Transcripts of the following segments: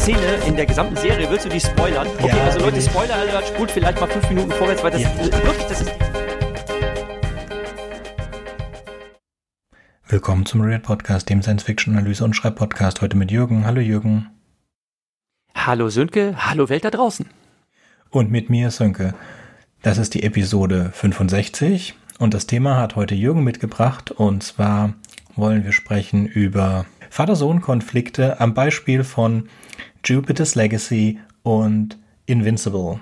Szene in der gesamten Serie, willst du die spoilern? Okay, Ja, also Leute. Spoiler Alert, spult vielleicht mal fünf Minuten vorwärts, weil das Ja. wirklich, das ist. Willkommen zum Red Podcast, dem Science-Fiction-Analyse- und Schreibpodcast. Heute mit Jürgen. Hallo Jürgen. Hallo Sönke, hallo Welt da draußen. Und mit mir Sönke. Das ist die Episode 65 und das Thema hat heute Jürgen mitgebracht und zwar wollen wir sprechen über Vater-Sohn-Konflikte am Beispiel von Jupiter's Legacy und Invincible.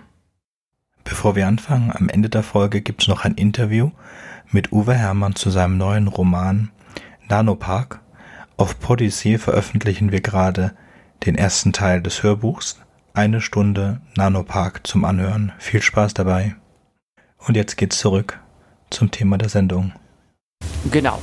Bevor wir anfangen, am Ende der Folge gibt es noch ein Interview mit Uwe Hermann zu seinem neuen Roman Nanopark. Auf Podyssey veröffentlichen wir gerade den ersten Teil des Hörbuchs. Eine Stunde Nanopark zum Anhören. Viel Spaß dabei. Und jetzt geht's zurück zum Thema der Sendung. Genau.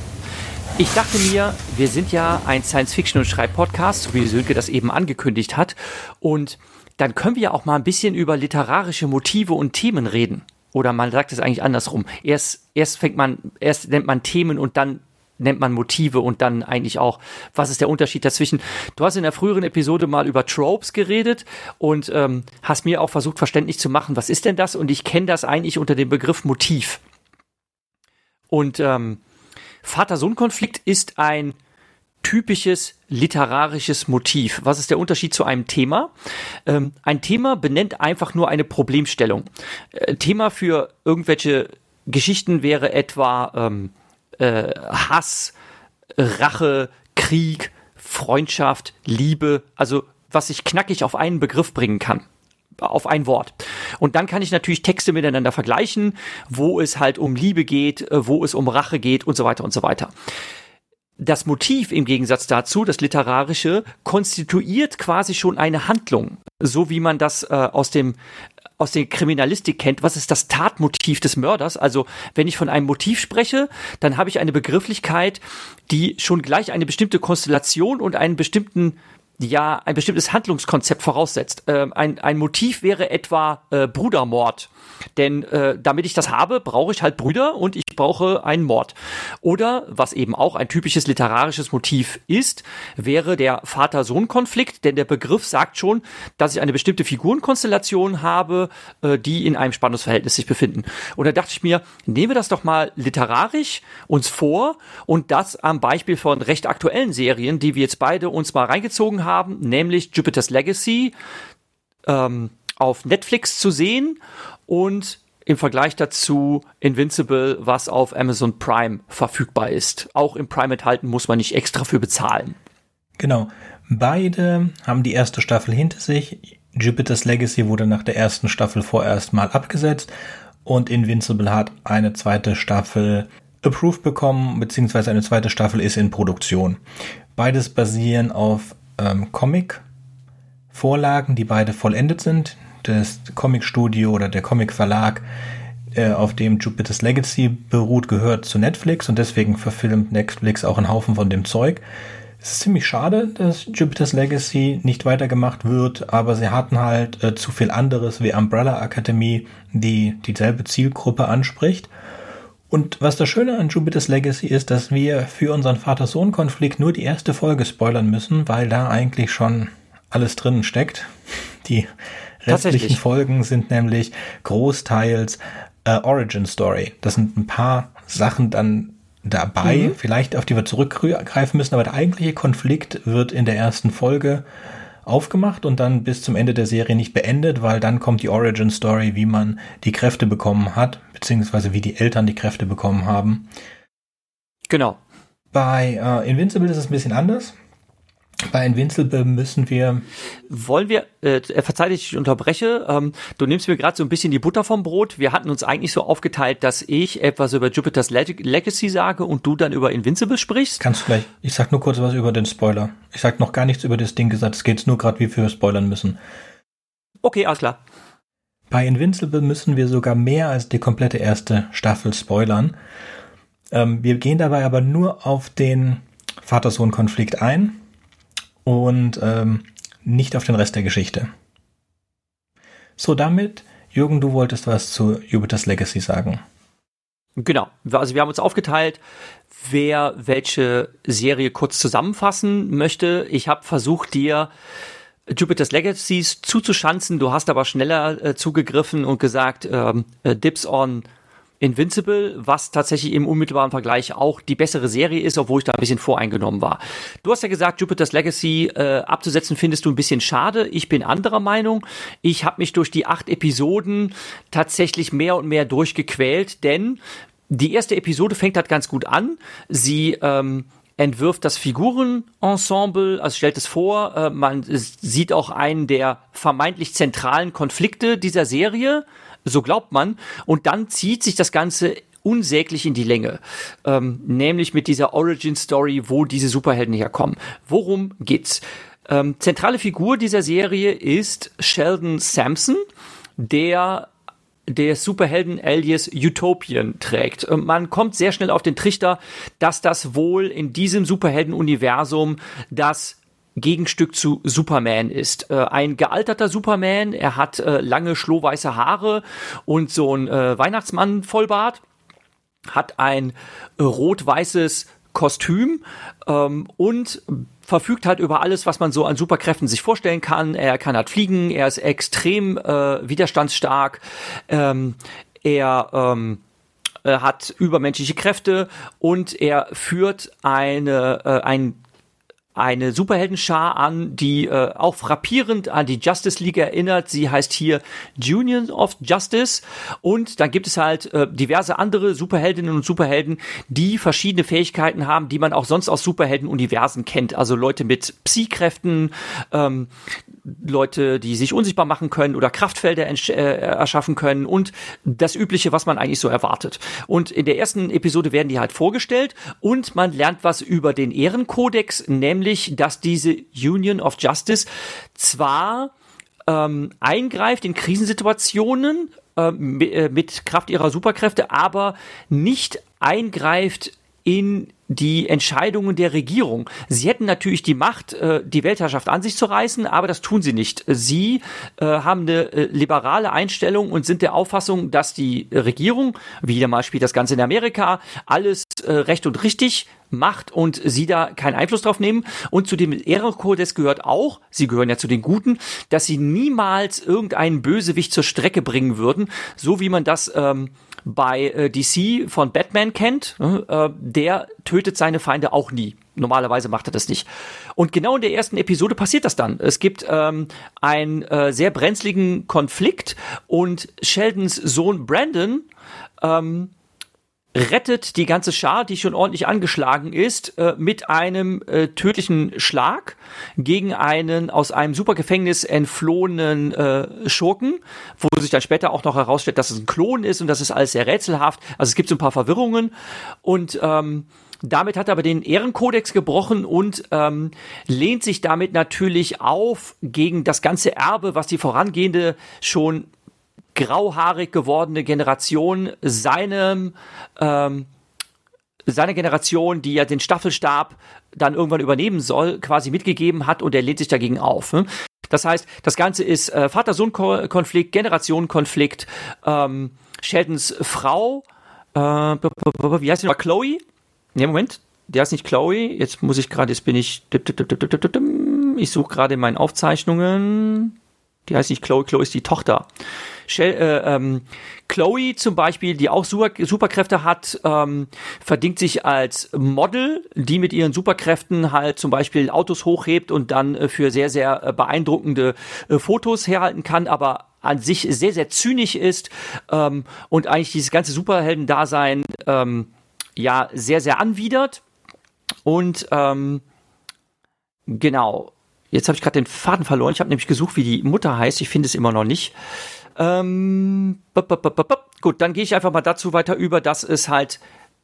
Ich dachte mir, wir sind ja ein Science-Fiction- und Schreib-Podcast, so wie Sönke das eben angekündigt hat. Und dann können wir ja auch mal ein bisschen über literarische Motive und Themen reden. Oder man sagt es eigentlich andersrum. Erst, erst fängt man, erst nennt man Themen und dann nennt man Motive und dann eigentlich auch, was ist der Unterschied dazwischen? Du hast in der früheren Episode mal über Tropes geredet und ähm, hast mir auch versucht, verständlich zu machen, was ist denn das? Und ich kenne das eigentlich unter dem Begriff Motiv. Und ähm, Vater-Sohn-Konflikt ist ein typisches literarisches Motiv. Was ist der Unterschied zu einem Thema? Ähm, ein Thema benennt einfach nur eine Problemstellung. Äh, Thema für irgendwelche Geschichten wäre etwa ähm, äh, Hass, Rache, Krieg, Freundschaft, Liebe, also was ich knackig auf einen Begriff bringen kann auf ein Wort. Und dann kann ich natürlich Texte miteinander vergleichen, wo es halt um Liebe geht, äh, wo es um Rache geht und so weiter und so weiter. Das Motiv im Gegensatz dazu, das literarische, konstituiert quasi schon eine Handlung, so wie man das äh, aus dem aus der Kriminalistik kennt. Was ist das Tatmotiv des Mörders? Also wenn ich von einem Motiv spreche, dann habe ich eine Begrifflichkeit, die schon gleich eine bestimmte Konstellation und einen bestimmten ja ein bestimmtes Handlungskonzept voraussetzt. Ähm, ein, ein Motiv wäre etwa äh, Brudermord. Denn äh, damit ich das habe, brauche ich halt Brüder und ich brauche einen Mord. Oder, was eben auch ein typisches literarisches Motiv ist, wäre der Vater-Sohn-Konflikt, denn der Begriff sagt schon, dass ich eine bestimmte Figurenkonstellation habe, äh, die in einem Spannungsverhältnis sich befinden. Und da dachte ich mir, nehmen wir das doch mal literarisch uns vor und das am Beispiel von recht aktuellen Serien, die wir jetzt beide uns mal reingezogen haben, nämlich Jupiter's Legacy ähm, auf Netflix zu sehen und im Vergleich dazu Invincible, was auf Amazon Prime verfügbar ist. Auch im Prime enthalten muss man nicht extra für bezahlen. Genau. Beide haben die erste Staffel hinter sich. Jupiter's Legacy wurde nach der ersten Staffel vorerst mal abgesetzt und Invincible hat eine zweite Staffel approved bekommen, beziehungsweise eine zweite Staffel ist in Produktion. Beides basieren auf ähm, Comic-Vorlagen, die beide vollendet sind. Das Comic-Studio oder der Comic-Verlag, äh, auf dem Jupiter's Legacy beruht, gehört zu Netflix und deswegen verfilmt Netflix auch einen Haufen von dem Zeug. Es ist ziemlich schade, dass Jupiter's Legacy nicht weitergemacht wird, aber sie hatten halt äh, zu viel anderes wie Umbrella Academy, die dieselbe Zielgruppe anspricht. Und was das Schöne an Jupiter's Legacy ist, dass wir für unseren Vater-Sohn-Konflikt nur die erste Folge spoilern müssen, weil da eigentlich schon alles drinnen steckt. Die restlichen. Folgen sind nämlich großteils äh, Origin Story. Das sind ein paar Sachen dann dabei, vielleicht auf die wir zurückgreifen müssen, aber der eigentliche Konflikt wird in der ersten Folge aufgemacht und dann bis zum Ende der Serie nicht beendet, weil dann kommt die Origin Story, wie man die Kräfte bekommen hat, beziehungsweise wie die Eltern die Kräfte bekommen haben. Genau. Bei äh, Invincible ist es ein bisschen anders. Bei Invincible müssen wir Wollen wir, äh, verzeih, dass ich unterbreche, ähm, du nimmst mir gerade so ein bisschen die Butter vom Brot. Wir hatten uns eigentlich so aufgeteilt, dass ich etwas über Jupiter's Leg Legacy sage und du dann über Invincible sprichst. Kannst du gleich. Ich sag nur kurz was über den Spoiler. Ich sag noch gar nichts über das Ding gesagt. Es geht nur gerade, wie wir spoilern müssen. Okay, alles klar. Bei Invincible müssen wir sogar mehr als die komplette erste Staffel spoilern. Ähm, wir gehen dabei aber nur auf den Vater-Sohn-Konflikt ein und ähm, nicht auf den Rest der Geschichte. So, damit, Jürgen, du wolltest was zu Jupiter's Legacy sagen. Genau. Also wir haben uns aufgeteilt, wer welche Serie kurz zusammenfassen möchte. Ich habe versucht, dir Jupiter's Legacies zuzuschanzen. Du hast aber schneller äh, zugegriffen und gesagt, ähm, äh, Dips on Invincible, was tatsächlich im unmittelbaren Vergleich auch die bessere Serie ist, obwohl ich da ein bisschen voreingenommen war. Du hast ja gesagt, Jupiter's Legacy äh, abzusetzen findest du ein bisschen schade. Ich bin anderer Meinung. Ich habe mich durch die acht Episoden tatsächlich mehr und mehr durchgequält, denn die erste Episode fängt halt ganz gut an. Sie ähm, entwirft das Figurenensemble, also stellt es vor, äh, man sieht auch einen der vermeintlich zentralen Konflikte dieser Serie so glaubt man. Und dann zieht sich das Ganze unsäglich in die Länge. Ähm, nämlich mit dieser Origin-Story, wo diese Superhelden herkommen. Worum geht's? Ähm, zentrale Figur dieser Serie ist Sheldon Sampson, der der Superhelden Alias Utopian trägt. Ähm, man kommt sehr schnell auf den Trichter, dass das wohl in diesem Superhelden-Universum das Gegenstück zu Superman ist. Äh, ein gealterter Superman, er hat äh, lange schlohweiße Haare und so ein äh, Weihnachtsmann Vollbart, hat ein äh, rot-weißes Kostüm ähm, und verfügt halt über alles, was man so an Superkräften sich vorstellen kann. Er kann halt fliegen, er ist extrem äh, widerstandsstark, ähm, er ähm, äh, hat übermenschliche Kräfte und er führt eine, äh, ein eine Superheldenschar an, die äh, auch frappierend an die Justice League erinnert. Sie heißt hier Union of Justice und dann gibt es halt äh, diverse andere Superheldinnen und Superhelden, die verschiedene Fähigkeiten haben, die man auch sonst aus Superhelden-Universen kennt. Also Leute mit Psy-Kräften, ähm, Leute, die sich unsichtbar machen können oder Kraftfelder äh, erschaffen können und das Übliche, was man eigentlich so erwartet. Und in der ersten Episode werden die halt vorgestellt und man lernt was über den Ehrenkodex, nämlich, dass diese Union of Justice zwar ähm, eingreift in Krisensituationen äh, äh mit Kraft ihrer Superkräfte, aber nicht eingreift in die Entscheidungen der Regierung. Sie hätten natürlich die Macht, äh, die Weltherrschaft an sich zu reißen, aber das tun sie nicht. Sie äh, haben eine äh, liberale Einstellung und sind der Auffassung, dass die Regierung, wieder mal spielt das Ganze in Amerika, alles recht und richtig macht und sie da keinen Einfluss drauf nehmen. Und zu dem Ehrenkodex gehört auch, sie gehören ja zu den Guten, dass sie niemals irgendeinen Bösewicht zur Strecke bringen würden, so wie man das ähm, bei äh, DC von Batman kennt, ne, äh, der tötet seine Feinde auch nie. Normalerweise macht er das nicht. Und genau in der ersten Episode passiert das dann. Es gibt ähm, einen äh, sehr brenzligen Konflikt und Sheldons Sohn Brandon ähm, rettet die ganze Schar, die schon ordentlich angeschlagen ist, äh, mit einem äh, tödlichen Schlag gegen einen aus einem Supergefängnis entflohenen äh, Schurken, wo sich dann später auch noch herausstellt, dass es ein Klon ist und das ist alles sehr rätselhaft. Also es gibt so ein paar Verwirrungen und ähm, damit hat er aber den Ehrenkodex gebrochen und ähm, lehnt sich damit natürlich auf gegen das ganze Erbe, was die vorangehende schon grauhaarig gewordene Generation seinem ähm, seine Generation, die ja den Staffelstab dann irgendwann übernehmen soll, quasi mitgegeben hat und er lehnt sich dagegen auf. Ne? Das heißt, das Ganze ist äh, Vater-Sohn-Konflikt, Generationenkonflikt. Ähm, Sheldons Frau, äh, wie heißt sie noch? Chloe? Ne, Moment, der ist nicht Chloe. Jetzt muss ich gerade, jetzt bin ich, ich suche gerade in meinen Aufzeichnungen. Die heißt nicht Chloe, Chloe ist die Tochter. Shell, äh, ähm, Chloe zum Beispiel, die auch Super Superkräfte hat, ähm, verdingt sich als Model, die mit ihren Superkräften halt zum Beispiel Autos hochhebt und dann äh, für sehr, sehr äh, beeindruckende äh, Fotos herhalten kann, aber an sich sehr, sehr zynisch ist ähm, und eigentlich dieses ganze Superhelden-Dasein ähm, ja sehr, sehr anwidert. Und ähm, genau, jetzt habe ich gerade den Faden verloren. Ich habe nämlich gesucht, wie die Mutter heißt. Ich finde es immer noch nicht. Ähm, gut, dann gehe ich einfach mal dazu weiter über, dass es halt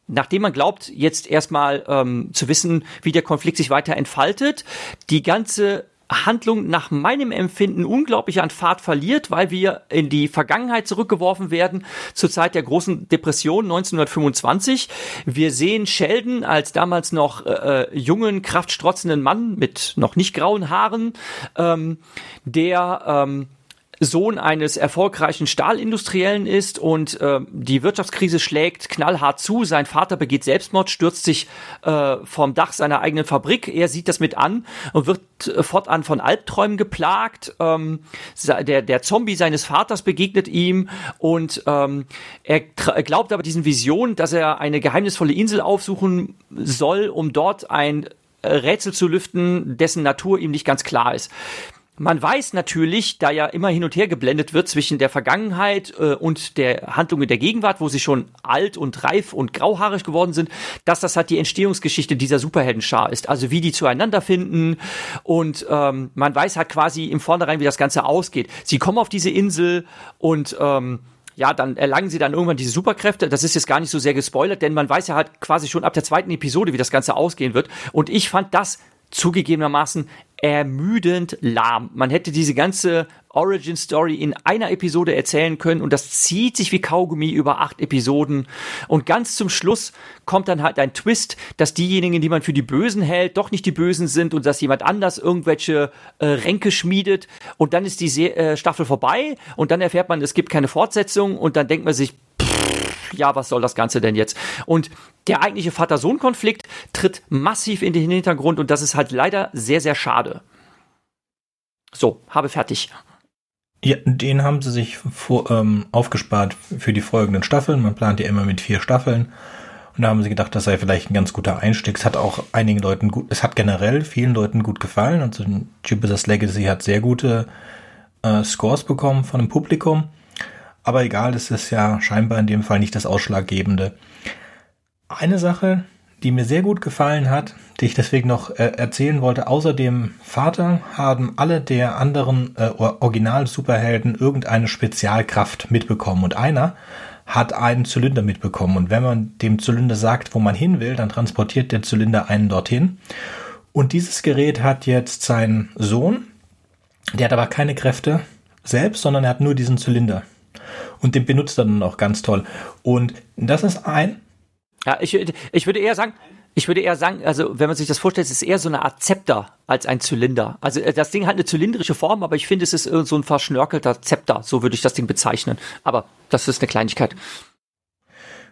nachdem man glaubt, jetzt erstmal ähm, zu wissen, wie der Konflikt sich weiter entfaltet, die ganze Handlung nach meinem Empfinden unglaublich an Fahrt verliert, weil wir in die Vergangenheit zurückgeworfen werden zur Zeit der großen Depression 1925. Wir sehen Sheldon als damals noch äh, äh, jungen, kraftstrotzenden Mann mit noch nicht grauen Haaren, ähm, der ähm, Sohn eines erfolgreichen Stahlindustriellen ist und äh, die Wirtschaftskrise schlägt knallhart zu. Sein Vater begeht Selbstmord, stürzt sich äh, vom Dach seiner eigenen Fabrik. Er sieht das mit an und wird äh, fortan von Albträumen geplagt. Ähm, der, der Zombie seines Vaters begegnet ihm und ähm, er glaubt aber diesen Visionen, dass er eine geheimnisvolle Insel aufsuchen soll, um dort ein äh, Rätsel zu lüften, dessen Natur ihm nicht ganz klar ist. Man weiß natürlich, da ja immer hin und her geblendet wird zwischen der Vergangenheit äh, und der Handlung in der Gegenwart, wo sie schon alt und reif und grauhaarig geworden sind, dass das halt die Entstehungsgeschichte dieser Superheldenschar ist. Also wie die zueinander finden und ähm, man weiß halt quasi im Vornherein, wie das Ganze ausgeht. Sie kommen auf diese Insel und ähm, ja, dann erlangen sie dann irgendwann diese Superkräfte. Das ist jetzt gar nicht so sehr gespoilert, denn man weiß ja halt quasi schon ab der zweiten Episode, wie das Ganze ausgehen wird. Und ich fand das zugegebenermaßen ermüdend lahm. Man hätte diese ganze Origin Story in einer Episode erzählen können und das zieht sich wie Kaugummi über acht Episoden. Und ganz zum Schluss kommt dann halt ein Twist, dass diejenigen, die man für die Bösen hält, doch nicht die Bösen sind und dass jemand anders irgendwelche äh, Ränke schmiedet. Und dann ist die Se äh, Staffel vorbei und dann erfährt man, es gibt keine Fortsetzung und dann denkt man sich, ja, was soll das Ganze denn jetzt? Und der eigentliche Vater-Sohn-Konflikt tritt massiv in den Hintergrund und das ist halt leider sehr, sehr schade. So, habe fertig. Ja, den haben sie sich vor, ähm, aufgespart für die folgenden Staffeln. Man plant ja immer mit vier Staffeln. Und da haben sie gedacht, das sei vielleicht ein ganz guter Einstieg. Es hat auch einigen Leuten gut, es hat generell vielen Leuten gut gefallen. Also Jupiter's Legacy hat sehr gute äh, Scores bekommen von dem Publikum. Aber egal, das ist ja scheinbar in dem Fall nicht das Ausschlaggebende. Eine Sache, die mir sehr gut gefallen hat, die ich deswegen noch äh, erzählen wollte, außer dem Vater haben alle der anderen äh, Original-Superhelden irgendeine Spezialkraft mitbekommen. Und einer hat einen Zylinder mitbekommen. Und wenn man dem Zylinder sagt, wo man hin will, dann transportiert der Zylinder einen dorthin. Und dieses Gerät hat jetzt sein Sohn. Der hat aber keine Kräfte selbst, sondern er hat nur diesen Zylinder und den benutzt er dann auch ganz toll. Und das ist ein. Ja, ich, ich würde eher sagen, ich würde eher sagen, also wenn man sich das vorstellt, es ist eher so eine Art Zepter als ein Zylinder. Also äh, das Ding hat eine zylindrische Form, aber ich finde, es ist so ein verschnörkelter Zepter. So würde ich das Ding bezeichnen. Aber das ist eine Kleinigkeit.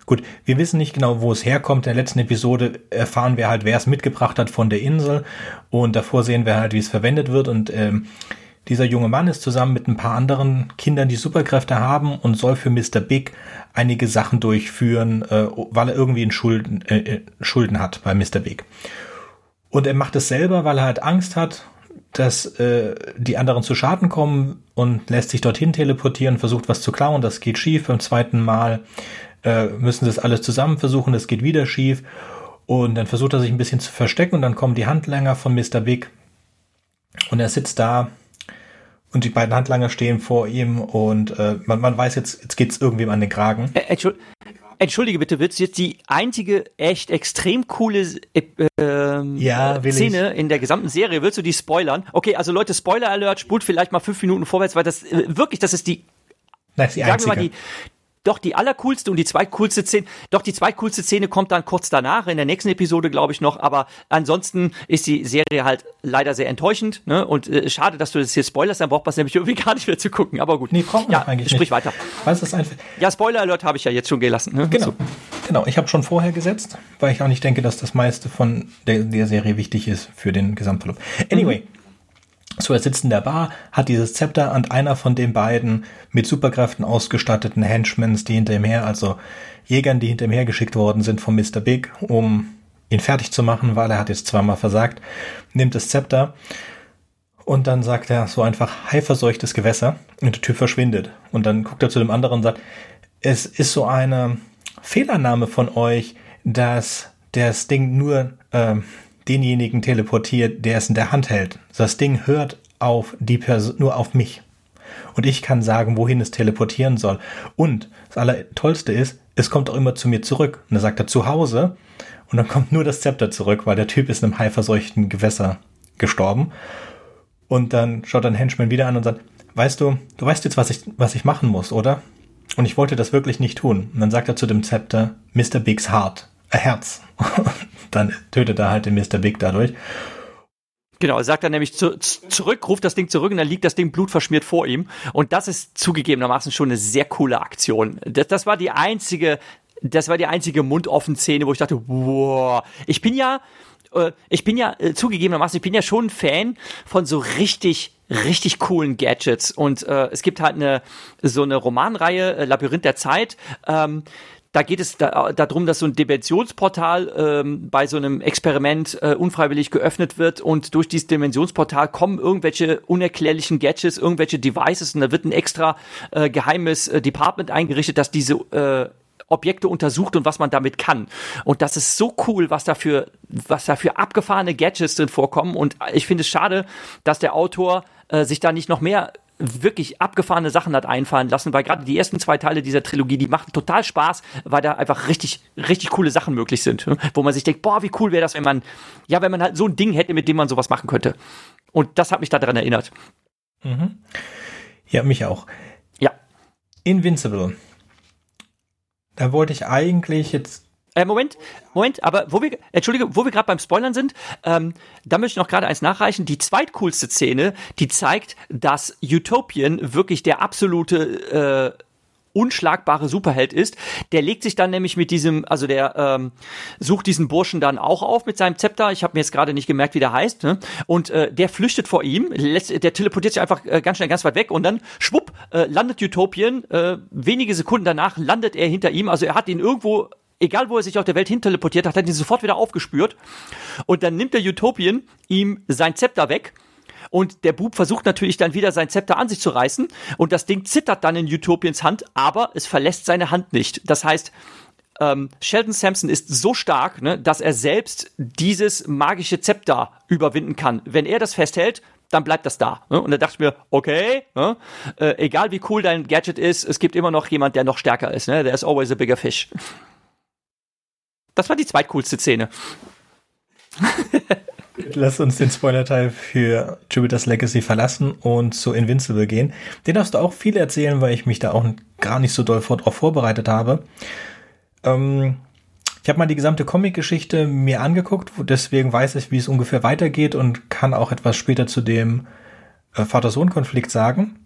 Gut, wir wissen nicht genau, wo es herkommt. In der letzten Episode erfahren wir halt, wer es mitgebracht hat von der Insel. Und davor sehen wir halt, wie es verwendet wird. Und ähm, dieser junge Mann ist zusammen mit ein paar anderen Kindern, die Superkräfte haben und soll für Mr. Big einige Sachen durchführen, äh, weil er irgendwie in Schulden, äh, äh, Schulden hat bei Mr. Big. Und er macht es selber, weil er halt Angst hat, dass äh, die anderen zu Schaden kommen und lässt sich dorthin teleportieren, versucht was zu klauen. Das geht schief. Beim zweiten Mal äh, müssen sie es alles zusammen versuchen. Das geht wieder schief. Und dann versucht er sich ein bisschen zu verstecken und dann kommen die Handlanger von Mr. Big und er sitzt da und die beiden Handlanger stehen vor ihm und äh, man, man weiß jetzt, jetzt geht's irgendwem an den Kragen. Äh, Entschuldige bitte, wird jetzt die einzige echt extrem coole äh, ähm, ja, Szene ich. in der gesamten Serie? Willst du die spoilern? Okay, also Leute, Spoiler Alert, spult vielleicht mal fünf Minuten vorwärts, weil das äh, wirklich, das ist die, das ist die sagen einzige. wir mal, die, doch die allercoolste und die zweitcoolste Szene, doch die zweitcoolste Szene kommt dann kurz danach, in der nächsten Episode, glaube ich noch, aber ansonsten ist die Serie halt leider sehr enttäuschend, ne? Und äh, schade, dass du das hier spoilerst, dann braucht man es nämlich irgendwie gar nicht mehr zu gucken, aber gut. Nee, braucht man ja, eigentlich sprich nicht. weiter. Was ist einfach ja, Spoiler-Alert habe ich ja jetzt schon gelassen. Ne? Genau. So. Genau, ich habe schon vorher gesetzt, weil ich auch nicht denke, dass das meiste von der, der Serie wichtig ist für den Gesamtverlauf. Anyway, mhm. So, er sitzt in der Bar, hat dieses Zepter und einer von den beiden mit Superkräften ausgestatteten Henchmans, die hinter ihm her, also Jägern, die hinter ihm hergeschickt worden sind von Mr. Big, um ihn fertig zu machen, weil er hat jetzt zweimal versagt, nimmt das Zepter und dann sagt er so einfach haiverseuchtes Gewässer und der Typ verschwindet. Und dann guckt er zu dem anderen und sagt, es ist so eine Fehlannahme von euch, dass das Ding nur ähm, denjenigen teleportiert, der es in der Hand hält. Das Ding hört auf die Person, nur auf mich. Und ich kann sagen, wohin es teleportieren soll. Und das Allertollste ist, es kommt auch immer zu mir zurück. Und dann sagt er zu Hause. Und dann kommt nur das Zepter zurück, weil der Typ ist in einem haiverseuchten Gewässer gestorben. Und dann schaut ein Henchman wieder an und sagt, weißt du, du weißt jetzt, was ich, was ich machen muss, oder? Und ich wollte das wirklich nicht tun. Und dann sagt er zu dem Zepter, Mr. Bigs Heart, Herz. dann tötet er halt den Mr. Big dadurch. Genau, er sagt dann nämlich zu, zurück, ruft das Ding zurück und dann liegt das Ding blutverschmiert vor ihm. Und das ist zugegebenermaßen schon eine sehr coole Aktion. Das, das war die einzige, das war die einzige Mundoffen-Szene, wo ich dachte, wow, ich bin ja, äh, ich bin ja äh, zugegebenermaßen, ich bin ja schon ein Fan von so richtig richtig coolen Gadgets und äh, es gibt halt eine so eine Romanreihe äh, Labyrinth der Zeit ähm, da geht es da, darum, dass so ein Dimensionsportal ähm, bei so einem Experiment äh, unfreiwillig geöffnet wird und durch dieses Dimensionsportal kommen irgendwelche unerklärlichen Gadgets, irgendwelche Devices und da wird ein extra äh, geheimes äh, Department eingerichtet, das diese äh, Objekte untersucht und was man damit kann. Und das ist so cool, was dafür, was dafür abgefahrene Gadgets drin vorkommen. Und ich finde es schade, dass der Autor äh, sich da nicht noch mehr wirklich abgefahrene Sachen hat einfallen lassen, weil gerade die ersten zwei Teile dieser Trilogie, die machen total Spaß, weil da einfach richtig, richtig coole Sachen möglich sind, ne? wo man sich denkt, boah, wie cool wäre das, wenn man, ja, wenn man halt so ein Ding hätte, mit dem man sowas machen könnte. Und das hat mich daran erinnert. Mhm. Ja, mich auch. Ja. Invincible. Da wollte ich eigentlich jetzt äh, Moment, Moment, aber wo wir, entschuldige, wo wir gerade beim Spoilern sind, ähm, da möchte ich noch gerade eins nachreichen. Die zweitcoolste Szene, die zeigt, dass Utopian wirklich der absolute äh, unschlagbare Superheld ist. Der legt sich dann nämlich mit diesem, also der ähm, sucht diesen Burschen dann auch auf mit seinem Zepter. Ich habe mir jetzt gerade nicht gemerkt, wie der heißt. Ne? Und äh, der flüchtet vor ihm, lässt, der teleportiert sich einfach äh, ganz schnell ganz weit weg und dann schwupp äh, landet Utopian. Äh, wenige Sekunden danach landet er hinter ihm. Also er hat ihn irgendwo egal wo er sich auf der Welt hin teleportiert hat, hat ihn sofort wieder aufgespürt. Und dann nimmt der Utopian ihm sein Zepter weg. Und der Bub versucht natürlich dann wieder sein Zepter an sich zu reißen. Und das Ding zittert dann in Utopians Hand, aber es verlässt seine Hand nicht. Das heißt, ähm, Sheldon Sampson ist so stark, ne, dass er selbst dieses magische Zepter überwinden kann. Wenn er das festhält, dann bleibt das da. Ne? Und da dachte ich mir, okay, ne? äh, egal wie cool dein Gadget ist, es gibt immer noch jemand, der noch stärker ist. Ne? There is always a bigger fish. Das war die zweitcoolste Szene. Lass uns den Spoiler-Teil für Jupiter's Legacy verlassen und zu Invincible gehen. Den darfst du auch viel erzählen, weil ich mich da auch gar nicht so doll darauf vorbereitet habe. Ähm, ich habe mal die gesamte Comic-Geschichte mir angeguckt, deswegen weiß ich, wie es ungefähr weitergeht und kann auch etwas später zu dem äh, Vater-Sohn-Konflikt sagen.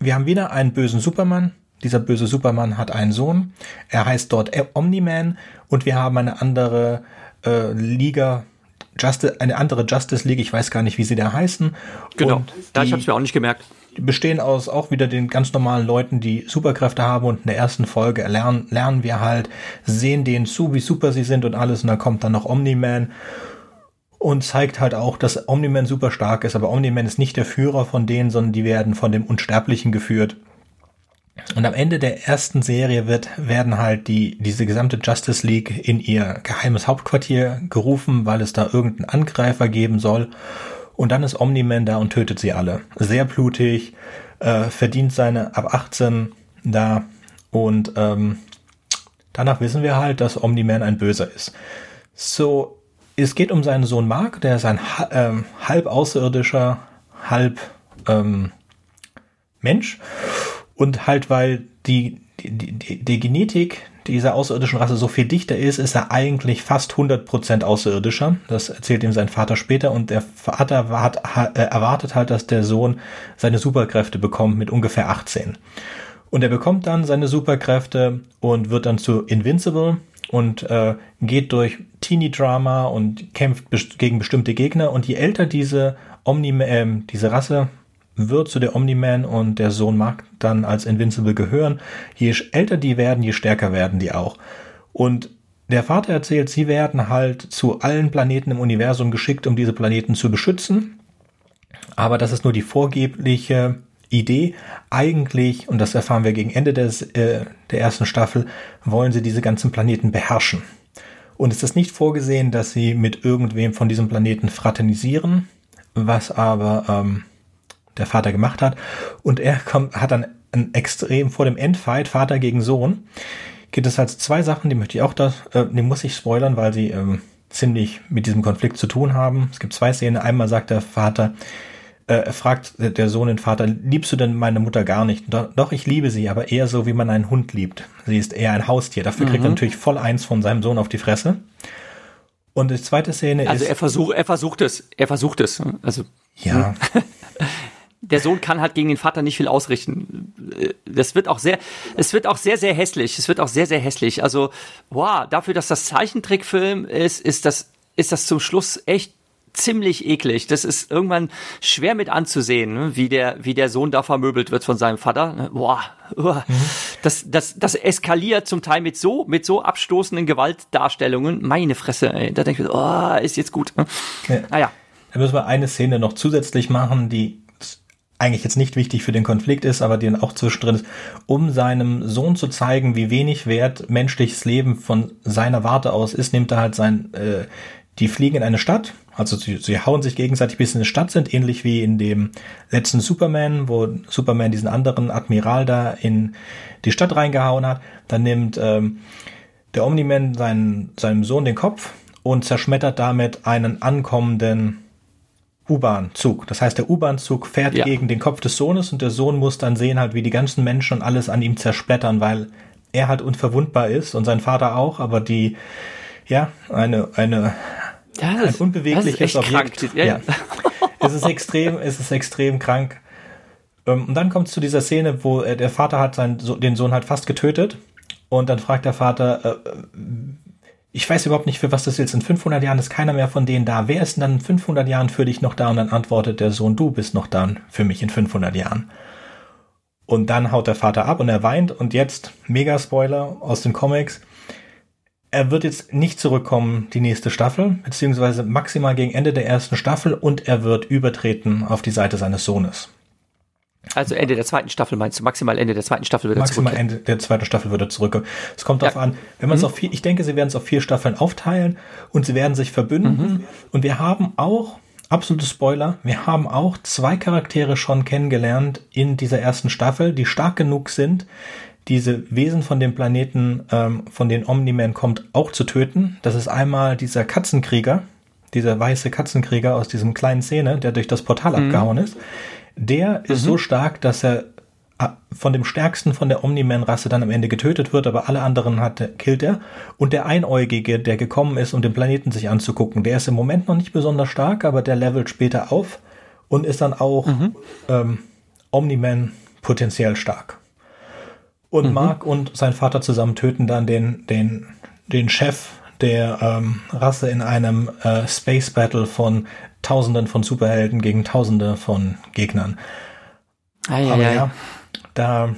Wir haben wieder einen bösen Superman, dieser böse Superman hat einen Sohn. Er heißt dort Omni-Man und wir haben eine andere äh, Liga, Justice, eine andere Justice League, ich weiß gar nicht, wie sie da heißen. Genau, und da ich mir auch nicht gemerkt. Die bestehen aus auch wieder den ganz normalen Leuten, die Superkräfte haben und in der ersten Folge lernen, lernen wir halt, sehen denen zu, wie super sie sind und alles und dann kommt dann noch Omni-Man und zeigt halt auch, dass Omni-Man super stark ist, aber Omni-Man ist nicht der Führer von denen, sondern die werden von dem Unsterblichen geführt. Und am Ende der ersten Serie wird, werden halt die, diese gesamte Justice League in ihr geheimes Hauptquartier gerufen, weil es da irgendeinen Angreifer geben soll. Und dann ist Omni-Man da und tötet sie alle. Sehr blutig, äh, verdient seine ab 18 da. Und ähm, danach wissen wir halt, dass Omni-Man ein Böser ist. So, es geht um seinen Sohn Mark, der ist ein äh, halb außerirdischer, halb ähm, Mensch. Und halt, weil die, die, die, die Genetik dieser außerirdischen Rasse so viel dichter ist, ist er eigentlich fast 100% außerirdischer. Das erzählt ihm sein Vater später und der Vater hat, äh, erwartet halt, dass der Sohn seine Superkräfte bekommt mit ungefähr 18. Und er bekommt dann seine Superkräfte und wird dann zu Invincible und äh, geht durch Teenie-Drama und kämpft gegen bestimmte Gegner. Und je älter diese Omni, äh, diese Rasse wird zu der Omni-Man und der Sohn mag dann als Invincible gehören. Je älter die werden, je stärker werden die auch. Und der Vater erzählt, sie werden halt zu allen Planeten im Universum geschickt, um diese Planeten zu beschützen. Aber das ist nur die vorgebliche Idee. Eigentlich, und das erfahren wir gegen Ende des, äh, der ersten Staffel, wollen sie diese ganzen Planeten beherrschen. Und es ist nicht vorgesehen, dass sie mit irgendwem von diesem Planeten fraternisieren, was aber ähm, der Vater gemacht hat. Und er kommt, hat dann ein extrem vor dem Endfight, Vater gegen Sohn, gibt es halt zwei Sachen, die möchte ich auch da, äh, die muss ich spoilern, weil sie ähm, ziemlich mit diesem Konflikt zu tun haben. Es gibt zwei Szenen. Einmal sagt der Vater, äh, er fragt der Sohn den Vater, liebst du denn meine Mutter gar nicht? Doch, doch, ich liebe sie, aber eher so, wie man einen Hund liebt. Sie ist eher ein Haustier. Dafür mhm. kriegt er mhm. natürlich voll eins von seinem Sohn auf die Fresse. Und die zweite Szene also ist. Also er versucht, er versucht es. Also er versucht, er versucht es. Er versucht es. Also. Ja. der Sohn kann halt gegen den Vater nicht viel ausrichten. Das wird auch sehr, es wird auch sehr, sehr hässlich. Es wird auch sehr, sehr hässlich. Also, wow, dafür, dass das Zeichentrickfilm ist, ist das, ist das zum Schluss echt ziemlich eklig. Das ist irgendwann schwer mit anzusehen, ne? wie der, wie der Sohn da vermöbelt wird von seinem Vater. Ne? Boah, das, das, das eskaliert zum Teil mit so, mit so abstoßenden Gewaltdarstellungen. Meine Fresse, ey. Da denke ich, oh, ist jetzt gut. Ne? Ja. Naja. Da müssen wir eine Szene noch zusätzlich machen, die eigentlich jetzt nicht wichtig für den Konflikt ist, aber dann auch zwischendrin ist, um seinem Sohn zu zeigen, wie wenig wert menschliches Leben von seiner Warte aus ist, nimmt er halt sein, äh, die fliegen in eine Stadt, also sie, sie hauen sich gegenseitig bis in eine Stadt sind, ähnlich wie in dem letzten Superman, wo Superman diesen anderen Admiral da in die Stadt reingehauen hat. Dann nimmt ähm, der Omni-Man seinen, seinem Sohn den Kopf und zerschmettert damit einen ankommenden U-Bahn-Zug. Das heißt, der U-Bahn-Zug fährt ja. gegen den Kopf des Sohnes und der Sohn muss dann sehen halt, wie die ganzen Menschen und alles an ihm zersplittern, weil er halt unverwundbar ist und sein Vater auch, aber die, ja, eine, eine, das, ein unbewegliches das Objekt. Krank. Ja. ja. es ist extrem, es ist extrem krank. Ähm, und dann kommt es zu dieser Szene, wo der Vater hat seinen, den Sohn halt fast getötet und dann fragt der Vater, äh, ich weiß überhaupt nicht, für was das jetzt in 500 Jahren ist keiner mehr von denen da. Wer ist denn dann in 500 Jahren für dich noch da? Und dann antwortet der Sohn, du bist noch da für mich in 500 Jahren. Und dann haut der Vater ab und er weint. Und jetzt, mega Spoiler aus den Comics, er wird jetzt nicht zurückkommen, die nächste Staffel, beziehungsweise maximal gegen Ende der ersten Staffel und er wird übertreten auf die Seite seines Sohnes. Also Ende der zweiten Staffel meinst du? Maximal Ende der zweiten Staffel wird er Maximal Ende der zweiten Staffel wird er zurückkommen. Es kommt darauf ja. an, wenn man es mhm. auf vier, ich denke, sie werden es auf vier Staffeln aufteilen und sie werden sich verbünden. Mhm. Und wir haben auch, absolute Spoiler, wir haben auch zwei Charaktere schon kennengelernt in dieser ersten Staffel, die stark genug sind, diese Wesen von dem Planeten, ähm, von den Omni-Man kommt, auch zu töten. Das ist einmal dieser Katzenkrieger, dieser weiße Katzenkrieger aus diesem kleinen Szene, der durch das Portal mhm. abgehauen ist. Der mhm. ist so stark, dass er äh, von dem stärksten von der Omni-Man-Rasse dann am Ende getötet wird, aber alle anderen hat, killt er. Und der Einäugige, der gekommen ist, um den Planeten sich anzugucken, der ist im Moment noch nicht besonders stark, aber der levelt später auf und ist dann auch mhm. ähm, Omni-Man potenziell stark. Und mhm. Mark und sein Vater zusammen töten dann den, den, den Chef der ähm, Rasse in einem äh, Space Battle von Tausenden von Superhelden gegen Tausende von Gegnern. Ei, Aber ei, ja, da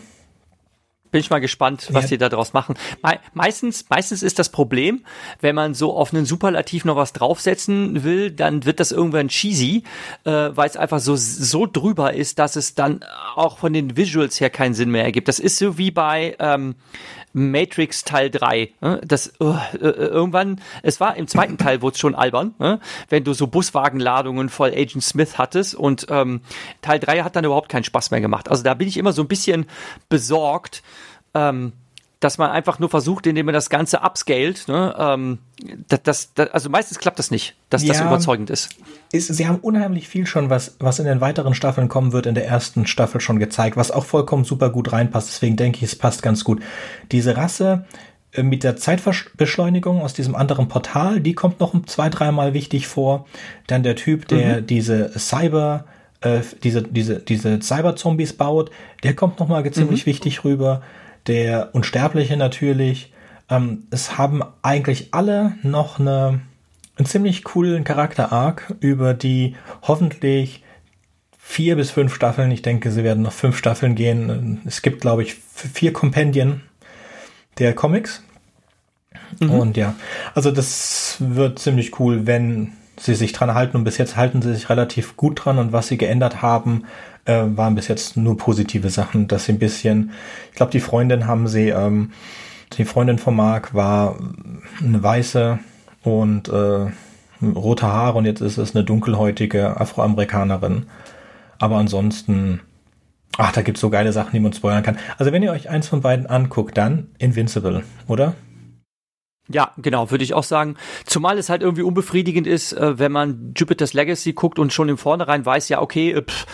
bin ich mal gespannt, was ja. die da draus machen. Me meistens, meistens ist das Problem, wenn man so auf einen Superlativ noch was draufsetzen will, dann wird das irgendwann cheesy, äh, weil es einfach so, so drüber ist, dass es dann auch von den Visuals her keinen Sinn mehr ergibt. Das ist so wie bei ähm, Matrix Teil 3. Ne? Das uh, irgendwann, es war im zweiten Teil wurde es schon albern, ne? wenn du so Buswagenladungen voll Agent Smith hattest und ähm, Teil 3 hat dann überhaupt keinen Spaß mehr gemacht. Also da bin ich immer so ein bisschen besorgt, ähm, dass man einfach nur versucht, indem man das Ganze upscaled. Ne? Ähm, das, das, das, also meistens klappt das nicht, dass ja, das überzeugend ist. ist. Sie haben unheimlich viel schon, was, was in den weiteren Staffeln kommen wird, in der ersten Staffel schon gezeigt, was auch vollkommen super gut reinpasst. Deswegen denke ich, es passt ganz gut. Diese Rasse äh, mit der Zeitbeschleunigung aus diesem anderen Portal, die kommt noch zwei, dreimal wichtig vor. Dann der Typ, der mhm. diese Cyber, äh, diese, diese, diese Cyber-Zombies baut, der kommt noch mal ziemlich mhm. wichtig rüber der Unsterbliche natürlich. Ähm, es haben eigentlich alle noch eine, einen ziemlich coolen Charakter-Arc über die hoffentlich vier bis fünf Staffeln. Ich denke, sie werden noch fünf Staffeln gehen. Es gibt, glaube ich, vier Kompendien der Comics. Mhm. Und ja, also das wird ziemlich cool, wenn sie sich dran halten. Und bis jetzt halten sie sich relativ gut dran. Und was sie geändert haben, äh, waren bis jetzt nur positive Sachen, dass sie ein bisschen, ich glaube, die Freundin haben sie, ähm, die Freundin von Mark war eine weiße und äh, rote Haare und jetzt ist es eine dunkelhäutige Afroamerikanerin. Aber ansonsten, ach, da gibt's so geile Sachen, die man spoilern kann. Also wenn ihr euch eins von beiden anguckt, dann Invincible, oder? Ja, genau, würde ich auch sagen. Zumal es halt irgendwie unbefriedigend ist, äh, wenn man Jupiter's Legacy guckt und schon im Vornherein weiß, ja, okay, äh, pff,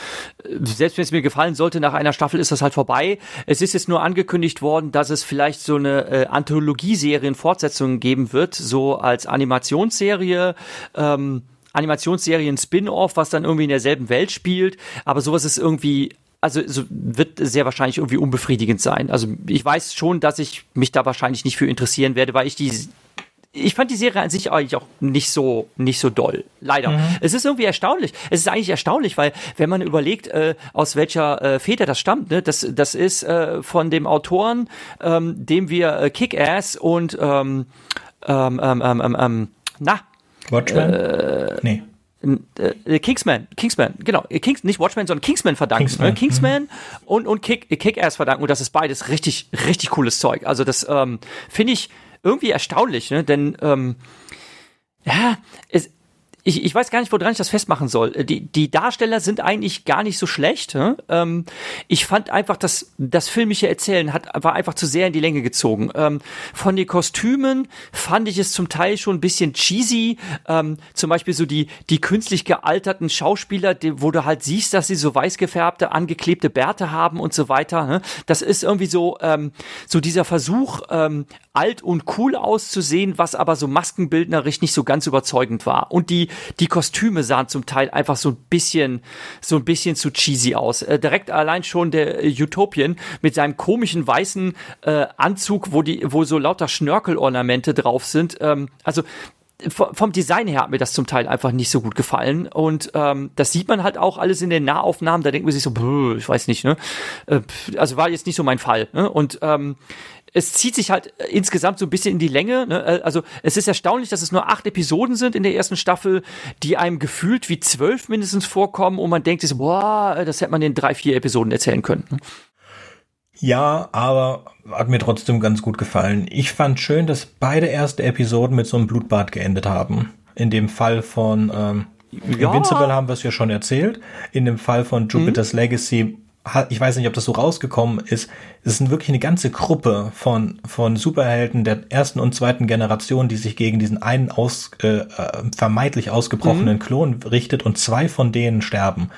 selbst wenn es mir gefallen sollte, nach einer Staffel ist das halt vorbei. Es ist jetzt nur angekündigt worden, dass es vielleicht so eine äh, Anthologieserien-Fortsetzung geben wird, so als Animationsserie. Ähm, Animationsserien Spin-off, was dann irgendwie in derselben Welt spielt, aber sowas ist irgendwie also so wird sehr wahrscheinlich irgendwie unbefriedigend sein. Also ich weiß schon, dass ich mich da wahrscheinlich nicht für interessieren werde, weil ich die ich fand die Serie an sich eigentlich auch nicht so nicht so doll. Leider. Mhm. Es ist irgendwie erstaunlich. Es ist eigentlich erstaunlich, weil wenn man überlegt, äh, aus welcher äh, Väter das stammt, ne, das das ist äh, von dem Autoren, ähm, dem wir äh, Kick-Ass und ähm, ähm, ähm, ähm, ähm, ähm na Watchmen? Äh, nee äh, Kingsman, Kingsman, genau, Kings, nicht Watchmen, sondern Kingsman verdanken. Kingsman, ne? Kingsman mhm. und, und Kick, Kick-Ass verdanken. Und das ist beides richtig, richtig cooles Zeug. Also das ähm, finde ich irgendwie erstaunlich, ne? Denn ähm, ja, es, ich, ich weiß gar nicht, woran ich das festmachen soll. Äh, die, die Darsteller sind eigentlich gar nicht so schlecht. Ähm, ich fand einfach, dass das filmische Erzählen hat, war einfach zu sehr in die Länge gezogen. Ähm, von den Kostümen fand ich es zum Teil schon ein bisschen cheesy. Ähm, zum Beispiel so die, die künstlich gealterten Schauspieler, die, wo du halt siehst, dass sie so weiß gefärbte, angeklebte Bärte haben und so weiter. Ne? Das ist irgendwie so, ähm, so dieser Versuch, ähm, alt und cool auszusehen, was aber so maskenbildnerisch nicht so ganz überzeugend war. Und die, die Kostüme sahen zum Teil einfach so ein bisschen, so ein bisschen zu cheesy aus. Äh, direkt allein schon der Utopian mit seinem komischen weißen äh, Anzug, wo die, wo so lauter Schnörkelornamente drauf sind. Ähm, also vom Design her hat mir das zum Teil einfach nicht so gut gefallen und ähm, das sieht man halt auch alles in den Nahaufnahmen. Da denkt man sich so, ich weiß nicht, ne? Äh, also war jetzt nicht so mein Fall. Ne? Und ähm, es zieht sich halt äh, insgesamt so ein bisschen in die Länge. Ne? Äh, also es ist erstaunlich, dass es nur acht Episoden sind in der ersten Staffel, die einem gefühlt wie zwölf mindestens vorkommen und man denkt sich, boah, das hätte man in drei, vier Episoden erzählen können. Ne? Ja, aber hat mir trotzdem ganz gut gefallen. Ich fand schön, dass beide erste Episoden mit so einem Blutbad geendet haben. In dem Fall von ähm, ja. Invincible haben wir es ja schon erzählt. In dem Fall von Jupiter's mhm. Legacy ich weiß nicht, ob das so rausgekommen ist, es sind wirklich eine ganze Gruppe von, von Superhelden der ersten und zweiten Generation, die sich gegen diesen einen aus, äh, äh vermeintlich ausgebrochenen mhm. Klon richtet und zwei von denen sterben.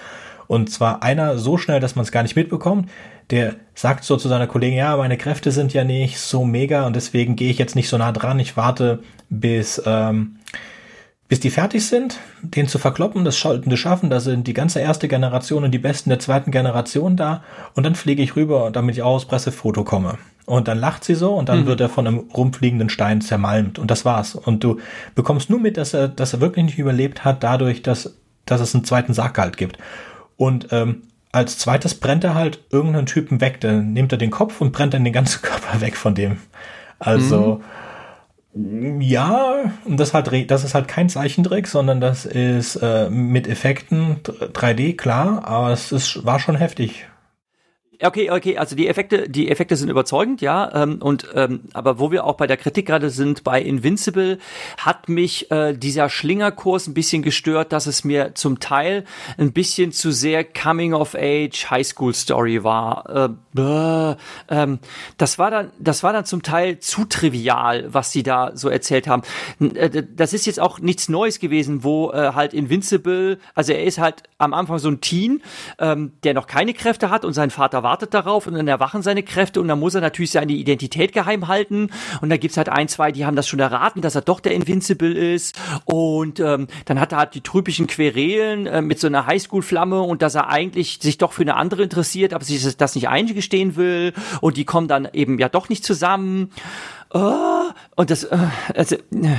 Und zwar einer so schnell, dass man es gar nicht mitbekommt, der sagt so zu seiner Kollegin, ja, meine Kräfte sind ja nicht so mega und deswegen gehe ich jetzt nicht so nah dran, ich warte bis, ähm, bis die fertig sind, den zu verkloppen, das sollten schaffen, da sind die ganze erste Generation und die Besten der zweiten Generation da und dann fliege ich rüber, damit ich auch aufs Pressefoto komme. Und dann lacht sie so und dann mhm. wird er von einem rumfliegenden Stein zermalmt und das war's. Und du bekommst nur mit, dass er, dass er wirklich nicht überlebt hat, dadurch, dass, dass es einen zweiten Sarggehalt gibt. Und ähm, als zweites brennt er halt irgendeinen Typen weg, dann nimmt er den Kopf und brennt dann den ganzen Körper weg von dem. Also mhm ja, das, hat, das ist halt kein Zeichentrick, sondern das ist äh, mit Effekten 3D, klar, aber es ist, war schon heftig. Okay, okay, also die Effekte, die Effekte sind überzeugend, ja. Ähm, und ähm, aber wo wir auch bei der Kritik gerade sind, bei Invincible hat mich äh, dieser Schlingerkurs ein bisschen gestört, dass es mir zum Teil ein bisschen zu sehr Coming of Age Highschool Story war. Äh, ähm, das war dann, das war dann zum Teil zu trivial, was sie da so erzählt haben. Äh, das ist jetzt auch nichts Neues gewesen, wo äh, halt Invincible, also er ist halt am Anfang so ein Teen, ähm, der noch keine Kräfte hat und sein Vater wartet darauf und dann erwachen seine Kräfte und dann muss er natürlich seine Identität geheim halten. Und da gibt's halt ein, zwei, die haben das schon erraten, dass er doch der Invincible ist. Und ähm, dann hat er halt die trübischen Querelen äh, mit so einer Highschool-Flamme und dass er eigentlich sich doch für eine andere interessiert, aber sich das nicht eingestehen will. Und die kommen dann eben ja doch nicht zusammen. Oh, und das, äh, also,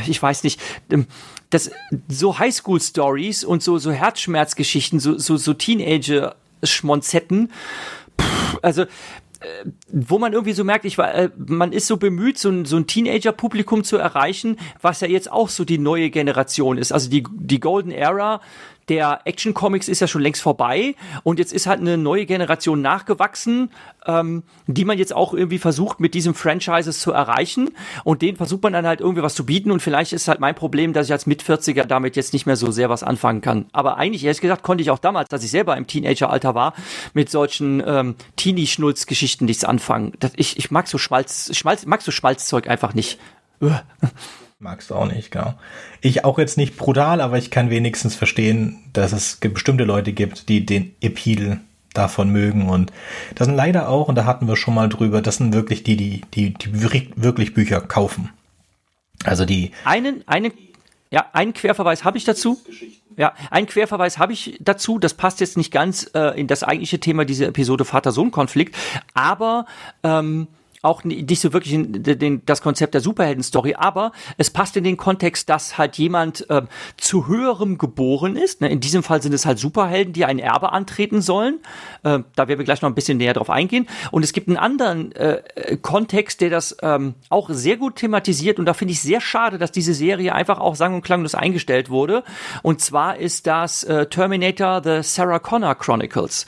ich weiß nicht, ähm, das, so Highschool-Stories und so, so Herzschmerzgeschichten, so, so, so Teenager-Schmonzetten, also äh, wo man irgendwie so merkt, ich war, äh, man ist so bemüht, so ein, so ein Teenager-Publikum zu erreichen, was ja jetzt auch so die neue Generation ist. Also die, die Golden Era der Action Comics ist ja schon längst vorbei und jetzt ist halt eine neue Generation nachgewachsen, ähm, die man jetzt auch irgendwie versucht mit diesem Franchises zu erreichen und denen versucht man dann halt irgendwie was zu bieten und vielleicht ist halt mein Problem, dass ich als Mit-40er damit jetzt nicht mehr so sehr was anfangen kann. Aber eigentlich, ehrlich gesagt, konnte ich auch damals, dass ich selber im Teenageralter war, mit solchen ähm, Teenie-Schnulz-Geschichten nichts anfangen. Das, ich, ich mag so Schmalz, Schmalz, mag so Schmalzzeug einfach nicht. Magst du auch nicht, genau. Ich auch jetzt nicht brutal, aber ich kann wenigstens verstehen, dass es bestimmte Leute gibt, die den Epidel davon mögen. Und das sind leider auch, und da hatten wir schon mal drüber, das sind wirklich die, die, die, die wirklich Bücher kaufen. Also die. Einen, einen, ja, einen Querverweis habe ich dazu. Ja, einen Querverweis habe ich dazu. Das passt jetzt nicht ganz äh, in das eigentliche Thema dieser Episode Vater-Sohn-Konflikt, aber ähm, auch nicht so wirklich in den, das Konzept der Superhelden-Story, aber es passt in den Kontext, dass halt jemand äh, zu höherem geboren ist. Ne? In diesem Fall sind es halt Superhelden, die ein Erbe antreten sollen. Äh, da werden wir gleich noch ein bisschen näher drauf eingehen. Und es gibt einen anderen äh, Kontext, der das ähm, auch sehr gut thematisiert. Und da finde ich sehr schade, dass diese Serie einfach auch sang- und klanglos eingestellt wurde. Und zwar ist das äh, Terminator The Sarah Connor Chronicles.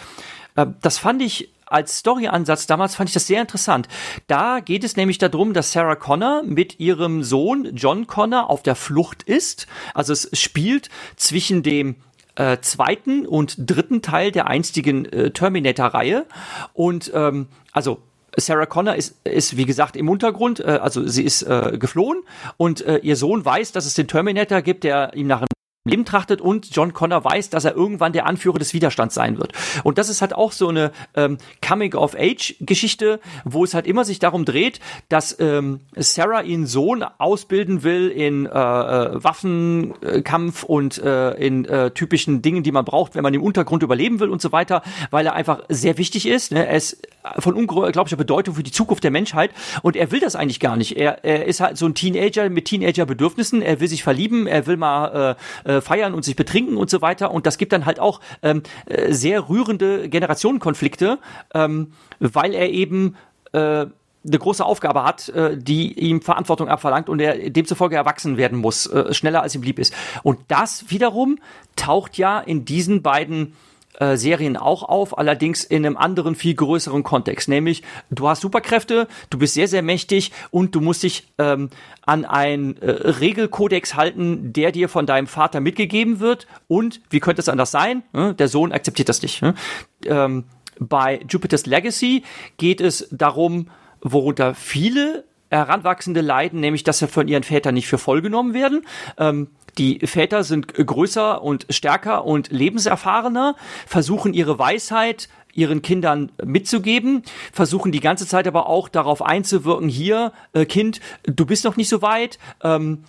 Äh, das fand ich als Storyansatz damals fand ich das sehr interessant. Da geht es nämlich darum, dass Sarah Connor mit ihrem Sohn John Connor auf der Flucht ist. Also es spielt zwischen dem äh, zweiten und dritten Teil der einstigen äh, Terminator-Reihe. Und ähm, also Sarah Connor ist, ist wie gesagt im Untergrund, äh, also sie ist äh, geflohen und äh, ihr Sohn weiß, dass es den Terminator gibt, der ihm nach einem Leben trachtet und John Connor weiß, dass er irgendwann der Anführer des Widerstands sein wird. Und das ist halt auch so eine ähm, Coming-of-Age-Geschichte, wo es halt immer sich darum dreht, dass ähm, Sarah ihren Sohn ausbilden will in äh, äh, Waffenkampf und äh, in äh, typischen Dingen, die man braucht, wenn man im Untergrund überleben will und so weiter, weil er einfach sehr wichtig ist. Ne? Er ist von unglaublicher Bedeutung für die Zukunft der Menschheit und er will das eigentlich gar nicht. Er, er ist halt so ein Teenager mit Teenager-Bedürfnissen. Er will sich verlieben, er will mal äh, äh, feiern und sich betrinken und so weiter. Und das gibt dann halt auch ähm, äh, sehr rührende Generationenkonflikte, ähm, weil er eben äh, eine große Aufgabe hat, äh, die ihm Verantwortung abverlangt und er demzufolge erwachsen werden muss, schneller als ihm lieb ist. Und das wiederum taucht ja in diesen beiden äh, Serien auch auf, allerdings in einem anderen, viel größeren Kontext. Nämlich, du hast Superkräfte, du bist sehr, sehr mächtig und du musst dich ähm, an einen äh, Regelkodex halten, der dir von deinem Vater mitgegeben wird. Und wie könnte es anders sein? Äh, der Sohn akzeptiert das nicht. Ähm, bei Jupiter's Legacy geht es darum, worunter viele Heranwachsende leiden, nämlich dass sie von ihren Vätern nicht für voll genommen werden. Ähm, die Väter sind größer und stärker und lebenserfahrener, versuchen ihre Weisheit ihren Kindern mitzugeben, versuchen die ganze Zeit aber auch darauf einzuwirken, hier, äh, Kind, du bist noch nicht so weit, ähm,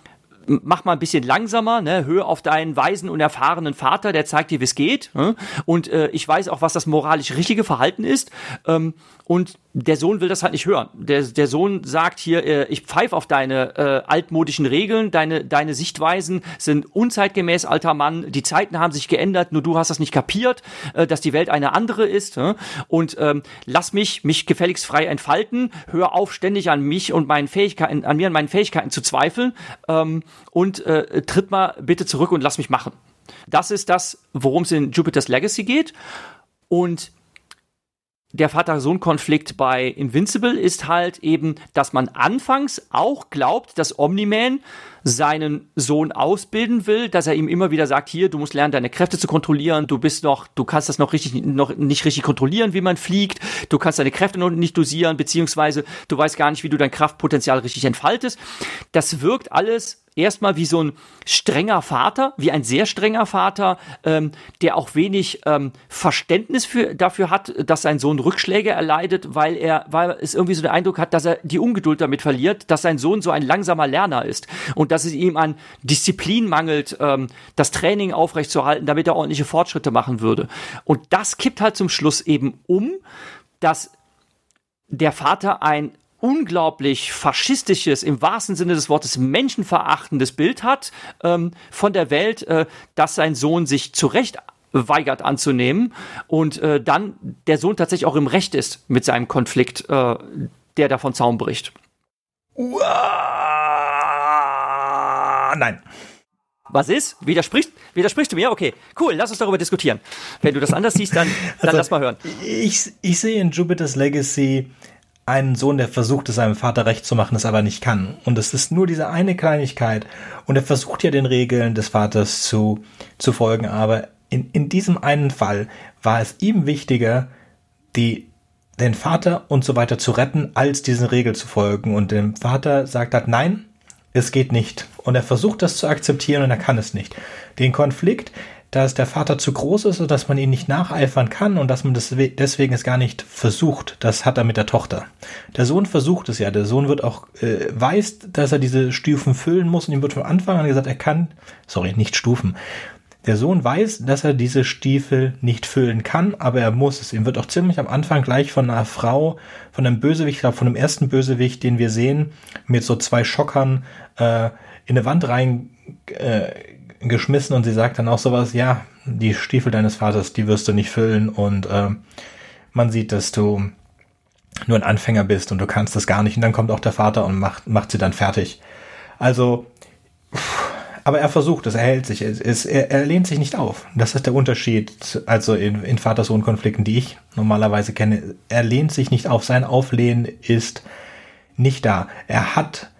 mach mal ein bisschen langsamer, ne? hör auf deinen weisen und erfahrenen Vater, der zeigt dir, wie es geht. Ne? Und äh, ich weiß auch, was das moralisch richtige Verhalten ist. Ähm, und der Sohn will das halt nicht hören. Der, der Sohn sagt hier, äh, ich pfeife auf deine äh, altmodischen Regeln, deine, deine Sichtweisen sind unzeitgemäß, alter Mann, die Zeiten haben sich geändert, nur du hast das nicht kapiert, äh, dass die Welt eine andere ist. Äh? Und ähm, lass mich mich gefälligst frei entfalten, hör auf, ständig an mich und meinen Fähigkeiten, an mir und meinen Fähigkeiten zu zweifeln ähm, und äh, tritt mal bitte zurück und lass mich machen. Das ist das, worum es in Jupiter's Legacy geht. Und der Vater-Sohn-Konflikt bei Invincible ist halt eben, dass man anfangs auch glaubt, dass Omni-Man seinen Sohn ausbilden will, dass er ihm immer wieder sagt, hier, du musst lernen, deine Kräfte zu kontrollieren, du bist noch, du kannst das noch richtig, noch nicht richtig kontrollieren, wie man fliegt, du kannst deine Kräfte noch nicht dosieren, beziehungsweise du weißt gar nicht, wie du dein Kraftpotenzial richtig entfaltest. Das wirkt alles erstmal wie so ein strenger Vater, wie ein sehr strenger Vater, ähm, der auch wenig ähm, Verständnis für, dafür hat, dass sein Sohn Rückschläge erleidet, weil er, weil es irgendwie so den Eindruck hat, dass er die Ungeduld damit verliert, dass sein Sohn so ein langsamer Lerner ist und dass es ihm an Disziplin mangelt, ähm, das Training aufrechtzuerhalten, damit er ordentliche Fortschritte machen würde. Und das kippt halt zum Schluss eben um, dass der Vater ein unglaublich faschistisches, im wahrsten Sinne des Wortes menschenverachtendes Bild hat ähm, von der Welt, äh, dass sein Sohn sich zurecht weigert anzunehmen und äh, dann der Sohn tatsächlich auch im Recht ist mit seinem Konflikt, äh, der davon Zaum bricht. Uah, nein. Was ist? Widersprichst, widersprichst du mir? Okay, cool, lass uns darüber diskutieren. Wenn du das anders siehst, dann, dann Also, lass mal hören. Ich, ich sehe in Jupiter's Legacy einen Sohn, der versucht, es seinem Vater recht zu machen, es aber nicht kann. Und es ist nur diese eine Kleinigkeit. Und er versucht ja den Regeln des Vaters zu, zu folgen. Aber in, in diesem einen Fall war es ihm wichtiger, die, den Vater und so weiter zu retten, als diesen Regeln zu folgen. Und dem Vater sagt hat, nein, Es geht nicht. Und er versucht das zu akzeptieren und er kann es nicht. Den Konflikt, dass der Vater zu groß ist und dass man ihn nicht nacheifern kann und dass man das deswegen es gar nicht versucht. Das hat er mit der Tochter. Der Sohn versucht es ja. Der Sohn wird auch äh, weiß, dass er diese Stufen füllen muss und ihm wird von Anfang an gesagt, er kann, sorry, nicht Stufen. Der Sohn weiß, dass er diese Stiefel nicht füllen kann, aber er muss es. Ihm wird auch ziemlich am Anfang gleich von einer Frau, von einem Bösewicht, ich glaube von dem ersten Bösewicht, den wir sehen, mit so zwei Schockern äh, in eine Wand rein äh, geschmissen und sie sagt dann auch sowas, ja, die Stiefel deines Vaters, die wirst du nicht füllen und äh, man sieht, dass du nur ein Anfänger bist und du kannst das gar nicht und dann kommt auch der Vater und macht, macht sie dann fertig. Also, aber er versucht es, er hält sich, es, er, er lehnt sich nicht auf. Das ist der Unterschied, also in, in Vater-Sohn-Konflikten, die ich normalerweise kenne. Er lehnt sich nicht auf, sein Auflehnen ist nicht da. Er hat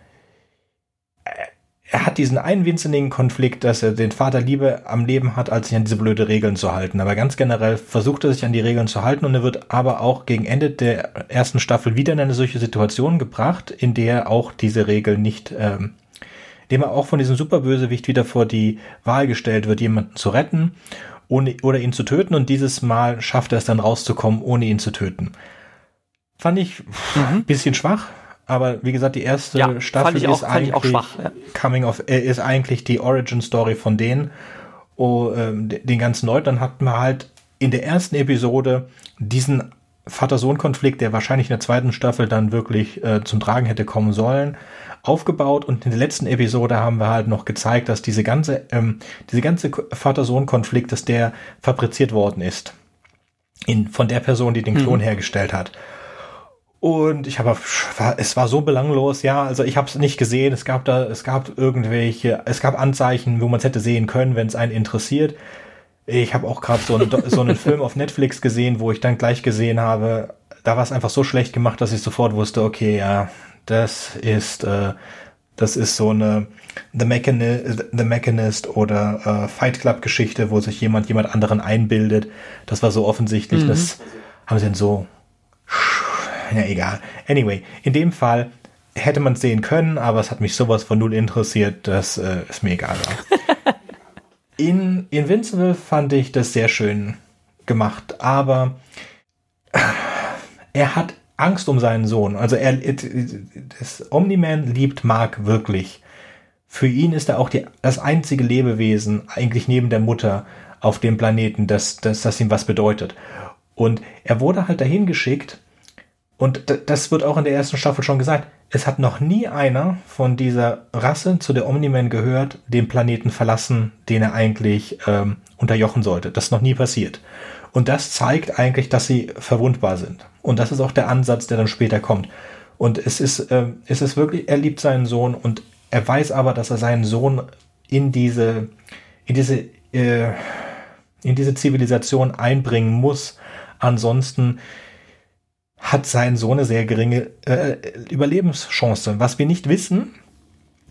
er hat diesen einen winzigen Konflikt, dass er den Vater lieber am Leben hat, als sich an diese blöde Regeln zu halten. Aber ganz generell versucht er sich an die Regeln zu halten und er wird aber auch gegen Ende der ersten Staffel wieder in eine solche Situation gebracht, in der er auch diese Regeln nicht, ähm, dem er auch von diesem Superbösewicht wieder vor die Wahl gestellt wird, jemanden zu retten ohne, oder ihn zu töten und dieses Mal schafft er es dann rauszukommen, ohne ihn zu töten. Fand ich mhm. bisschen schwach, aber wie gesagt, die erste ja, Staffel auch, ist eigentlich schwach, ja. Coming of äh, ist eigentlich die Origin Story von denen, oh, ähm, den ganzen Leuten. Dann hatten wir halt in der ersten Episode diesen Vater-Sohn-Konflikt, der wahrscheinlich in der zweiten Staffel dann wirklich äh, zum Tragen hätte kommen sollen, aufgebaut. Und in der letzten Episode haben wir halt noch gezeigt, dass diese ganze, ähm, diese ganze Vater-Sohn-Konflikt, dass der fabriziert worden ist. In, von der Person, die den Klon mhm. hergestellt hat. Und ich habe, es war so belanglos, ja. Also ich habe es nicht gesehen. Es gab da, es gab irgendwelche, es gab Anzeichen, wo man es hätte sehen können, wenn es einen interessiert. Ich habe auch gerade so, einen, so einen Film auf Netflix gesehen, wo ich dann gleich gesehen habe, da war es einfach so schlecht gemacht, dass ich sofort wusste, okay, ja, das ist, äh, das ist so eine The, Mechani The Mechanist oder äh, Fight Club Geschichte, wo sich jemand jemand anderen einbildet. Das war so offensichtlich, mhm. das haben sie dann so ja, egal. Anyway, in dem Fall hätte man es sehen können, aber es hat mich sowas von null interessiert, dass äh, es mir egal war. in Invincible fand ich das sehr schön gemacht, aber er hat Angst um seinen Sohn. Also er, das Omni-Man liebt Mark wirklich. Für ihn ist er auch die, das einzige Lebewesen, eigentlich neben der Mutter auf dem Planeten, das, das, das ihm was bedeutet. Und er wurde halt dahin geschickt, und das wird auch in der ersten Staffel schon gesagt. Es hat noch nie einer von dieser Rasse, zu der Omni-Man gehört, den Planeten verlassen, den er eigentlich ähm, unterjochen sollte. Das ist noch nie passiert. Und das zeigt eigentlich, dass sie verwundbar sind. Und das ist auch der Ansatz, der dann später kommt. Und es ist, äh, es ist wirklich, er liebt seinen Sohn und er weiß aber, dass er seinen Sohn in diese, in diese, äh, in diese Zivilisation einbringen muss. Ansonsten hat sein Sohn eine sehr geringe äh, Überlebenschance. Was wir nicht wissen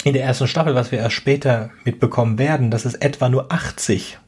in der ersten Staffel, was wir erst später mitbekommen werden, dass es etwa nur 80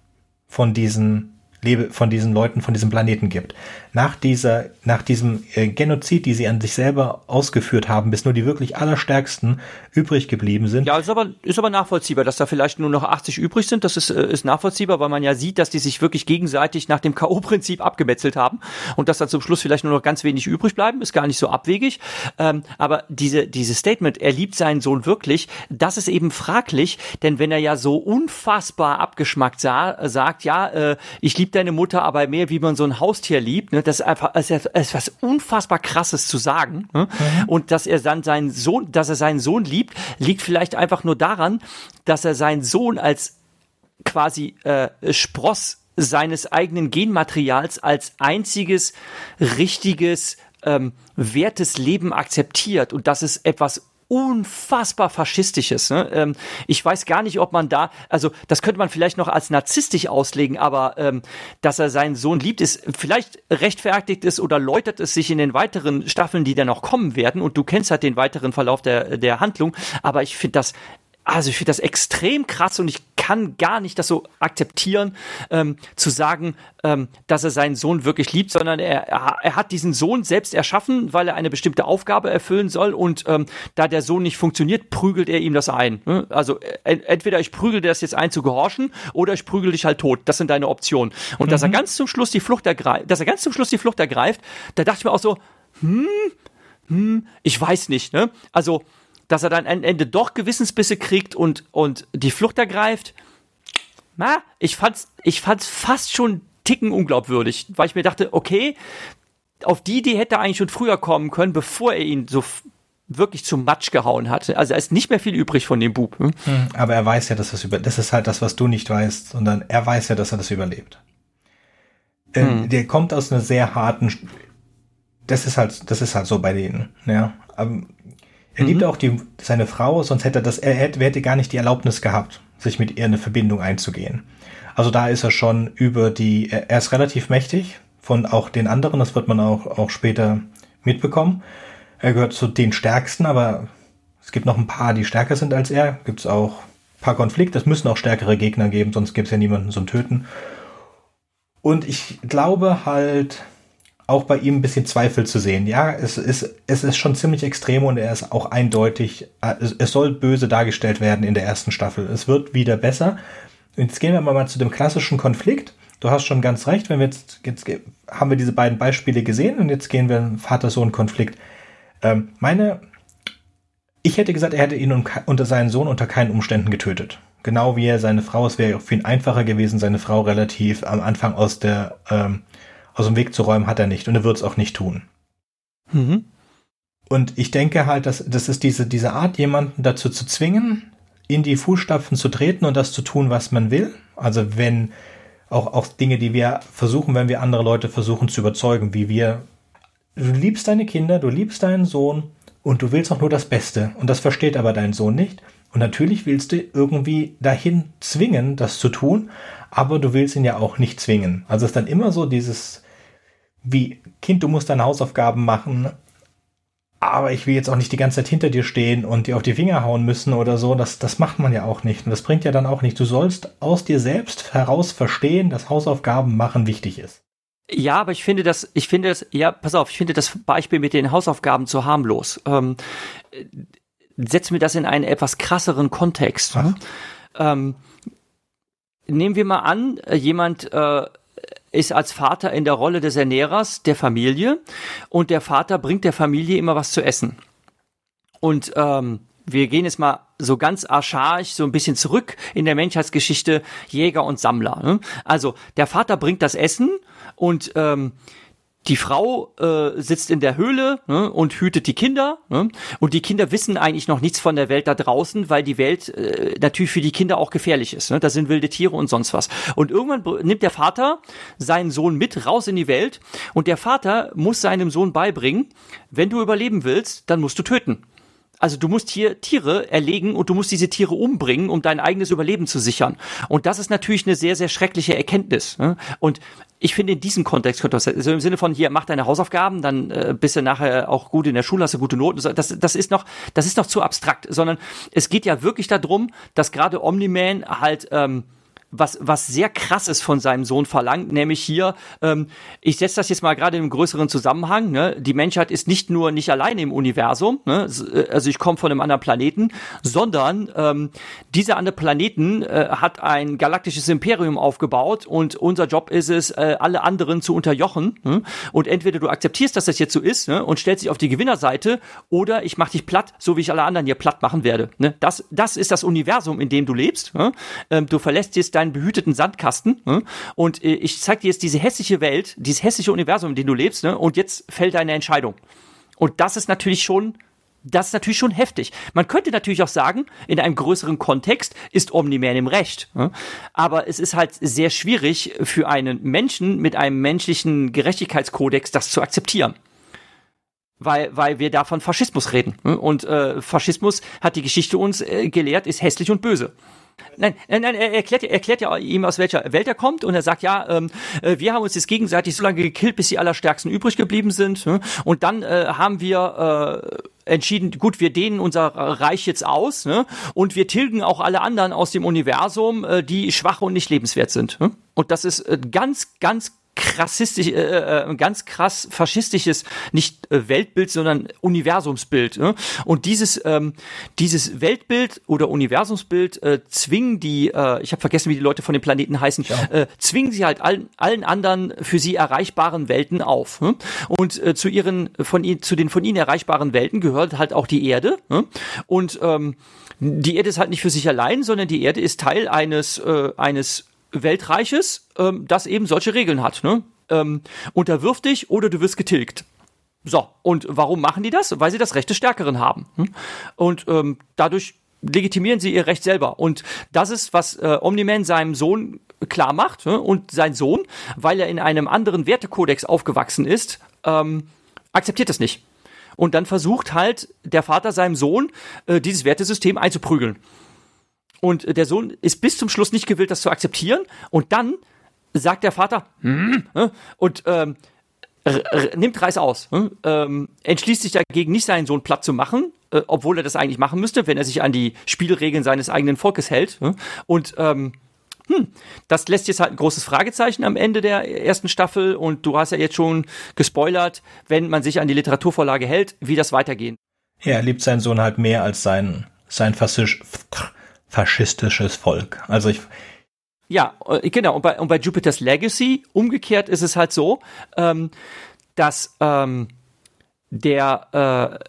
von diesen lebe, von diesen Leuten, von diesem Planeten gibt. Nach dieser, nach diesem äh, Genozid, die sie an sich selber ausgeführt haben, bis nur die wirklich allerstärksten übrig geblieben sind. Ja, ist aber, ist aber nachvollziehbar, dass da vielleicht nur noch 80 übrig sind. Das ist, äh, ist nachvollziehbar, weil man ja sieht, dass die sich wirklich gegenseitig nach dem K.O.-Prinzip abgemetzelt haben und dass da zum Schluss vielleicht nur noch ganz wenig übrig bleiben, ist gar nicht so abwegig. Ähm, aber diese, dieses Statement, er liebt seinen Sohn wirklich, das ist eben fraglich, denn wenn er ja so unfassbar abgeschmackt sah, sagt, ja, äh, ich liebe deine Mutter aber mehr, wie man so ein Haustier liebt, ne? das ist einfach das ist was unfassbar krasses zu sagen. Ne? Mhm. Und dass er dann seinen Sohn, dass er seinen Sohn liebt, liegt vielleicht einfach nur daran, dass er seinen Sohn als quasi äh, Spross seines eigenen Genmaterials als einziges richtiges ähm, wertes Leben akzeptiert und das ist etwas unfassbar faschistisches. Ne? Ähm, ich weiß gar nicht, ob man da, also das könnte man vielleicht noch als narzisstisch auslegen, aber ähm, dass er seinen Sohn liebt, ist vielleicht rechtfertigt es oder läutert es sich in den weiteren Staffeln, die dann noch kommen werden. Und du kennst halt den weiteren Verlauf der, der Handlung, aber ich finde das also ich finde das extrem krass und ich kann gar nicht das so akzeptieren, ähm, zu sagen, ähm, dass er seinen Sohn wirklich liebt, sondern er, er hat diesen Sohn selbst erschaffen, weil er eine bestimmte Aufgabe erfüllen soll und ähm, da der Sohn nicht funktioniert, prügelt er ihm das ein. Ne? Also entweder ich prügel dir das jetzt ein zu gehorchen oder ich prügel dich halt tot. Das sind deine Optionen. Und mhm. dass er mhm. ganz zum Schluss die Flucht ergreift, dass er ganz zum Schluss die Flucht ergreift, da dachte ich mir auch so, hm, hm, ich weiß nicht, ne? Also dass er dann am Ende doch Gewissensbisse kriegt und, und die Flucht ergreift. Na, ich fand's, ich fand's fast schon ticken unglaubwürdig, weil ich mir dachte, okay, auf die Idee hätte er eigentlich schon früher kommen können, bevor er ihn so wirklich zum Matsch gehauen hatte. Also er ist nicht mehr viel übrig von dem Bub. Hm? hm? Aber er weiß ja, dass das über, das ist halt das, was du nicht weißt, sondern er weiß ja, dass er das überlebt. Ähm, hm. Der kommt aus einer sehr harten, das ist halt, das ist halt so bei denen, ja. Aber er mhm. liebt auch die, seine Frau, sonst hätte er das, er hätte, hätte gar nicht die Erlaubnis gehabt, sich mit ihr eine Verbindung einzugehen. Also da ist er schon über die, er ist relativ mächtig von auch den anderen, das wird man auch, auch später mitbekommen. Er gehört zu den stärksten, aber es gibt noch ein paar, die stärker sind als er. Gibt es auch ein paar Konflikte. Es müssen auch stärkere Gegner geben, sonst gibt es ja niemanden zum Töten. Und ich glaube halt, auch bei ihm ein bisschen Zweifel zu sehen. Ja, es ist, es ist schon ziemlich extrem und er ist auch eindeutig, äh, es soll böse dargestellt werden in der ersten Staffel. Es wird wieder besser. Jetzt gehen wir mal zu dem klassischen Konflikt. Du hast schon ganz recht, wenn wir jetzt, jetzt haben wir diese beiden Beispiele gesehen und jetzt gehen wir in Vater-Sohn-Konflikt. Ähm, meine, ich hätte gesagt, er hätte ihn unter seinen Sohn unter keinen Umständen getötet. Genau wie er seine Frau, es wäre für ihn einfacher gewesen, seine Frau relativ am Anfang aus der ähm, aus dem Weg zu räumen, hat er nicht und er wird es auch nicht tun. Mhm. Und ich denke halt, dass das ist diese, diese Art, jemanden dazu zu zwingen, in die Fußstapfen zu treten und das zu tun, was man will. Also wenn auch, auch Dinge, die wir versuchen, wenn wir andere Leute versuchen zu überzeugen, wie wir, du liebst deine Kinder, du liebst deinen Sohn und du willst auch nur das Beste. Und das versteht aber dein Sohn nicht. Und natürlich willst du irgendwie dahin zwingen, das zu tun, aber du willst ihn ja auch nicht zwingen. Also ist dann immer so dieses, wie, Kind, du musst deine Hausaufgaben machen, aber ich will jetzt auch nicht die ganze Zeit hinter dir stehen und dir auf die Finger hauen müssen oder so. Das, das macht man ja auch nicht. Und das bringt ja dann auch nicht. Du sollst aus dir selbst heraus verstehen, dass Hausaufgaben machen wichtig ist. Ja, aber ich finde das, ich finde das, ja, pass auf, ich finde das Beispiel mit den Hausaufgaben zu harmlos. Ähm, setz mir das in einen etwas krasseren Kontext. Ähm, nehmen wir mal an, äh, jemand äh, ist als Vater in der Rolle des Ernährers der Familie und der Vater bringt der Familie immer was zu essen. Und ähm, wir gehen jetzt mal so ganz archaisch so ein bisschen zurück in der Menschheitsgeschichte Jäger und Sammler. Ne? Also der Vater bringt das Essen und ähm, die Frau äh, sitzt in der Höhle ne, und hütet die Kinder. Ne, und die Kinder wissen eigentlich noch nichts von der Welt da draußen, weil die Welt äh, natürlich für die Kinder auch gefährlich ist. Ne? Da sind wilde Tiere und sonst was. Und irgendwann nimmt der Vater seinen Sohn mit raus in die Welt und der Vater muss seinem Sohn beibringen, wenn du überleben willst, dann musst du töten. Also du musst hier Tiere erlegen und du musst diese Tiere umbringen, um dein eigenes Überleben zu sichern. Und das ist natürlich eine sehr, sehr schreckliche Erkenntnis. Ne? Und ich finde, in diesem Kontext könnte das, also im Sinne von hier, mach deine Hausaufgaben, dann äh, bist du nachher auch gut in der Schule, hast du gute Noten. Das, das ist noch, das ist noch zu abstrakt, sondern es geht ja wirklich darum, dass gerade Omni-Man halt ähm, was, was sehr krass ist von seinem Sohn verlangt, nämlich hier, ähm, ich setze das jetzt mal gerade in einem größeren Zusammenhang, ne? die Menschheit ist nicht nur nicht alleine im Universum, ne? Äh, also ich komme von einem anderen Planeten, sondern ähm, dieser andere Planeten äh, hat ein galaktisches Imperium aufgebaut und unser Job ist es, äh, alle anderen zu unterjochen ne? und entweder du akzeptierst, dass das jetzt so ist ne? und stellst dich auf die Gewinnerseite oder ich mach dich platt, so wie ich alle anderen hier platt machen werde. Ne? Das, das ist das Universum, in dem du lebst. Ne? Ähm, du verlässt jetzt deinen behüteten Sandkasten ne? und äh, ich zeig dir jetzt diese hässliche Welt, dieses hässliche Universum, in dem du lebst, ne? und jetzt fällt deine Entscheidung. Und das ist natürlich schon das ist natürlich schon heftig. Man könnte natürlich auch sagen, in einem größeren Kontext ist Omni-Man im Recht. Ne? Aber es ist halt sehr schwierig für einen Menschen mit einem menschlichen Gerechtigkeitskodex das zu akzeptieren. Weil, weil wir da von Faschismus reden. Ne? Und äh, Faschismus hat die Geschichte uns äh, gelehrt, ist hässlich und böse. Nein, nein, nein, er erklärt, er erklärt ja ihm, aus welcher Welt er kommt und er sagt, ja, ähm, äh, wir haben uns jetzt gegenseitig so lange gekillt, bis die Allerstärksten übrig geblieben sind. Ne? Und dann äh, haben wir äh, entschieden, gut, wir dehnen unser Reich jetzt aus ne? und wir tilgen auch alle anderen aus dem Universum, äh, die schwach und nicht lebenswert sind. Ne? Und das ist äh, ganz, ganz krassistisch, äh, äh, ganz krass faschistisches, nicht äh, Weltbild, sondern Universumsbild. Ne? Und dieses, ähm, dieses Weltbild oder Universumsbild äh, zwingen die, äh, ich habe vergessen, wie die Leute von den Planeten heißen, ja. äh, zwingen sie halt allen, allen anderen für sie erreichbaren Welten auf. Ne? Und äh, zu ihren, von ihnen, zu den von ihnen erreichbaren Welten gehört halt auch die Erde. Ne? Und ähm, die Erde ist halt nicht für sich allein, sondern die Erde ist Teil eines, äh, eines Weltreiches, ähm, das eben solche Regeln hat. Ne? Ähm, unterwirf dich oder du wirst getilgt. So, und warum machen die das? Weil sie das Recht des Stärkeren haben. Hm? Und ähm, dadurch legitimieren sie ihr Recht selber. Und das ist, was äh, Omni-Man seinem Sohn klar macht. Ne? Und sein Sohn, weil er in einem anderen Wertekodex aufgewachsen ist, ähm, akzeptiert das nicht. Und dann versucht halt der Vater seinem Sohn, äh, dieses Wertesystem einzuprügeln. Und der Sohn ist bis zum Schluss nicht gewillt, das zu akzeptieren. Und dann sagt der Vater, hm, hm und ähm, nimmt Reis aus, hm, ähm, entschließt sich dagegen, nicht seinen Sohn platt zu machen, äh, obwohl er das eigentlich machen müsste, wenn er sich an die Spielregeln seines eigenen Volkes hält. Hm, und ähm, hm, das lässt jetzt halt ein großes Fragezeichen am Ende der ersten Staffel und du hast ja jetzt schon gespoilert, wenn man sich an die Literaturvorlage hält, wie das weitergeht. Ja, er liebt seinen Sohn halt mehr als sein, sein Fassisch faschistisches Volk. Also ich. Ja, äh, genau. Und bei, und bei Jupiter's Legacy, umgekehrt ist es halt so, ähm, dass ähm, der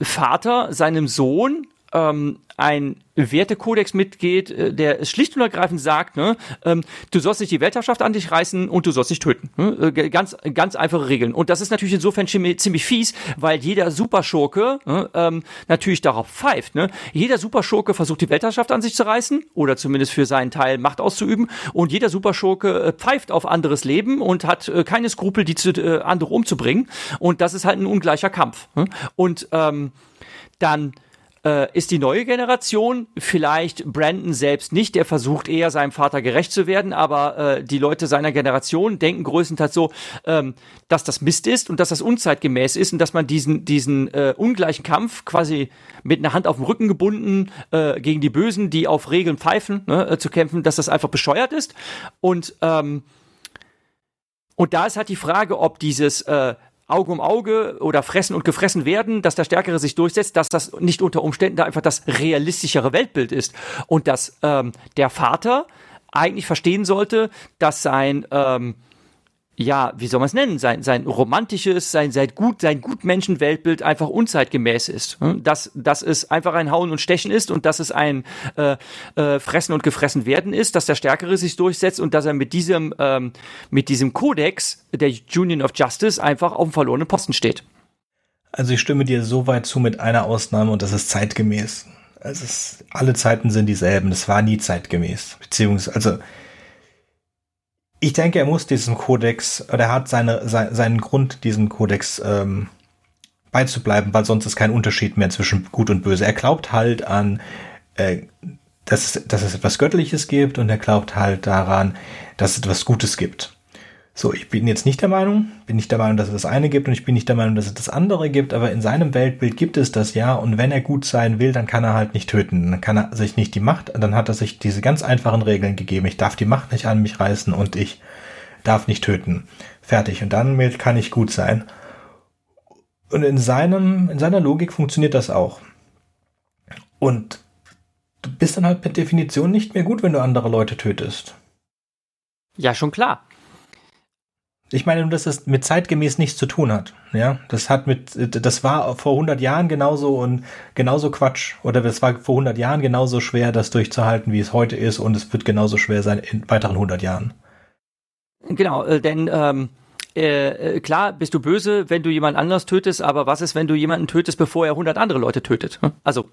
äh, Vater seinem Sohn ähm, ein Wertekodex mitgeht, äh, der schlicht und ergreifend sagt, ne, ähm, du sollst nicht die Weltherrschaft an dich reißen und du sollst nicht töten. Ne? Äh, ganz, ganz einfache Regeln. Und das ist natürlich insofern ziemlich fies, weil jeder Superschurke ne, ähm, natürlich darauf pfeift. Ne? Jeder Superschurke versucht die Weltherrschaft an sich zu reißen oder zumindest für seinen Teil Macht auszuüben und jeder Superschurke äh, pfeift auf anderes Leben und hat äh, keine Skrupel, die zu, äh, andere umzubringen. Und das ist halt ein ungleicher Kampf. Ne? Und ähm, dann äh, ist die neue Generation vielleicht Brandon selbst nicht, der versucht eher seinem Vater gerecht zu werden, aber äh, die Leute seiner Generation denken größtenteils so, ähm, dass das Mist ist und dass das unzeitgemäß ist und dass man diesen, diesen äh, ungleichen Kampf quasi mit einer Hand auf dem Rücken gebunden äh, gegen die Bösen, die auf Regeln pfeifen, ne, äh, zu kämpfen, dass das einfach bescheuert ist. Und ähm, und da ist halt die Frage, ob dieses äh, Auge um Auge oder fressen und gefressen werden, dass der Stärkere sich durchsetzt, dass das nicht unter Umständen da einfach das realistischere Weltbild ist. Und dass ähm, der Vater eigentlich verstehen sollte, dass sein ähm, ja, wie soll man es nennen, sein, sein romantisches, sein, sein gut, sein Gutmenschenweltbild einfach unzeitgemäß ist. Hm? Dass, dass es einfach ein Hauen und Stechen ist und dass es ein äh, äh, Fressen und Gefressen werden ist, dass der Stärkere sich durchsetzt und dass er mit diesem, ähm, mit diesem Kodex der Union of Justice einfach auf dem verlorenen Posten steht. Also ich stimme dir so weit zu mit einer Ausnahme und das ist zeitgemäß. Also es, alle Zeiten sind dieselben. Das war nie zeitgemäß. Beziehungsweise, also ich denke, er muss diesen Kodex, oder er hat seine, sein, seinen Grund, diesen Kodex ähm, beizubleiben, weil sonst ist kein Unterschied mehr zwischen Gut und Böse. Er glaubt halt an, äh, dass, dass es etwas Göttliches gibt und er glaubt halt daran, dass es etwas Gutes gibt. So, ich bin jetzt nicht der Meinung, bin nicht der Meinung, dass es das eine gibt und ich bin nicht der Meinung, dass es das andere gibt, aber in seinem Weltbild gibt es das ja und wenn er gut sein will, dann kann er halt nicht töten. Dann kann er sich nicht die Macht, dann hat er sich diese ganz einfachen Regeln gegeben. Ich darf die Macht nicht an mich reißen und ich darf nicht töten. Fertig. Und dann kann ich gut sein. Und in seinem, in seiner Logik funktioniert das auch. Und du bist dann halt per Definition nicht mehr gut, wenn du andere Leute tötest. Ja, schon klar. Ich meine, dass es mit zeitgemäß nichts zu tun hat. Ja, das hat mit, das war vor 100 Jahren genauso und genauso Quatsch. Oder es war vor 100 Jahren genauso schwer, das durchzuhalten, wie es heute ist. Und es wird genauso schwer sein in weiteren 100 Jahren. Genau, äh, denn ähm, äh, äh, klar bist du böse, wenn du jemand anders tötest. Aber was ist, wenn du jemanden tötest, bevor er 100 andere Leute tötet? Hm? Also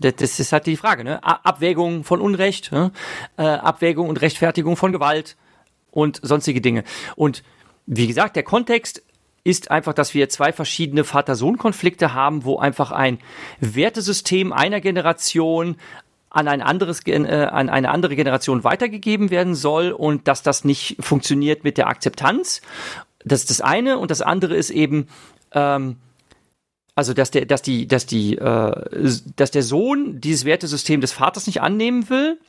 das ist halt die Frage. Ne? Abwägung von Unrecht, ne? Abwägung und Rechtfertigung von Gewalt und sonstige Dinge. Und wie gesagt, der Kontext ist einfach, dass wir zwei verschiedene Vater-Sohn-Konflikte haben, wo einfach ein Wertesystem einer Generation an ein anderes äh, an eine andere Generation weitergegeben werden soll und dass das nicht funktioniert mit der Akzeptanz. Das ist das eine und das andere ist eben ähm, Also dass der, dass die, dass die, äh, dass der Sohn dieses Wertesystem des Vaters nicht annehmen will,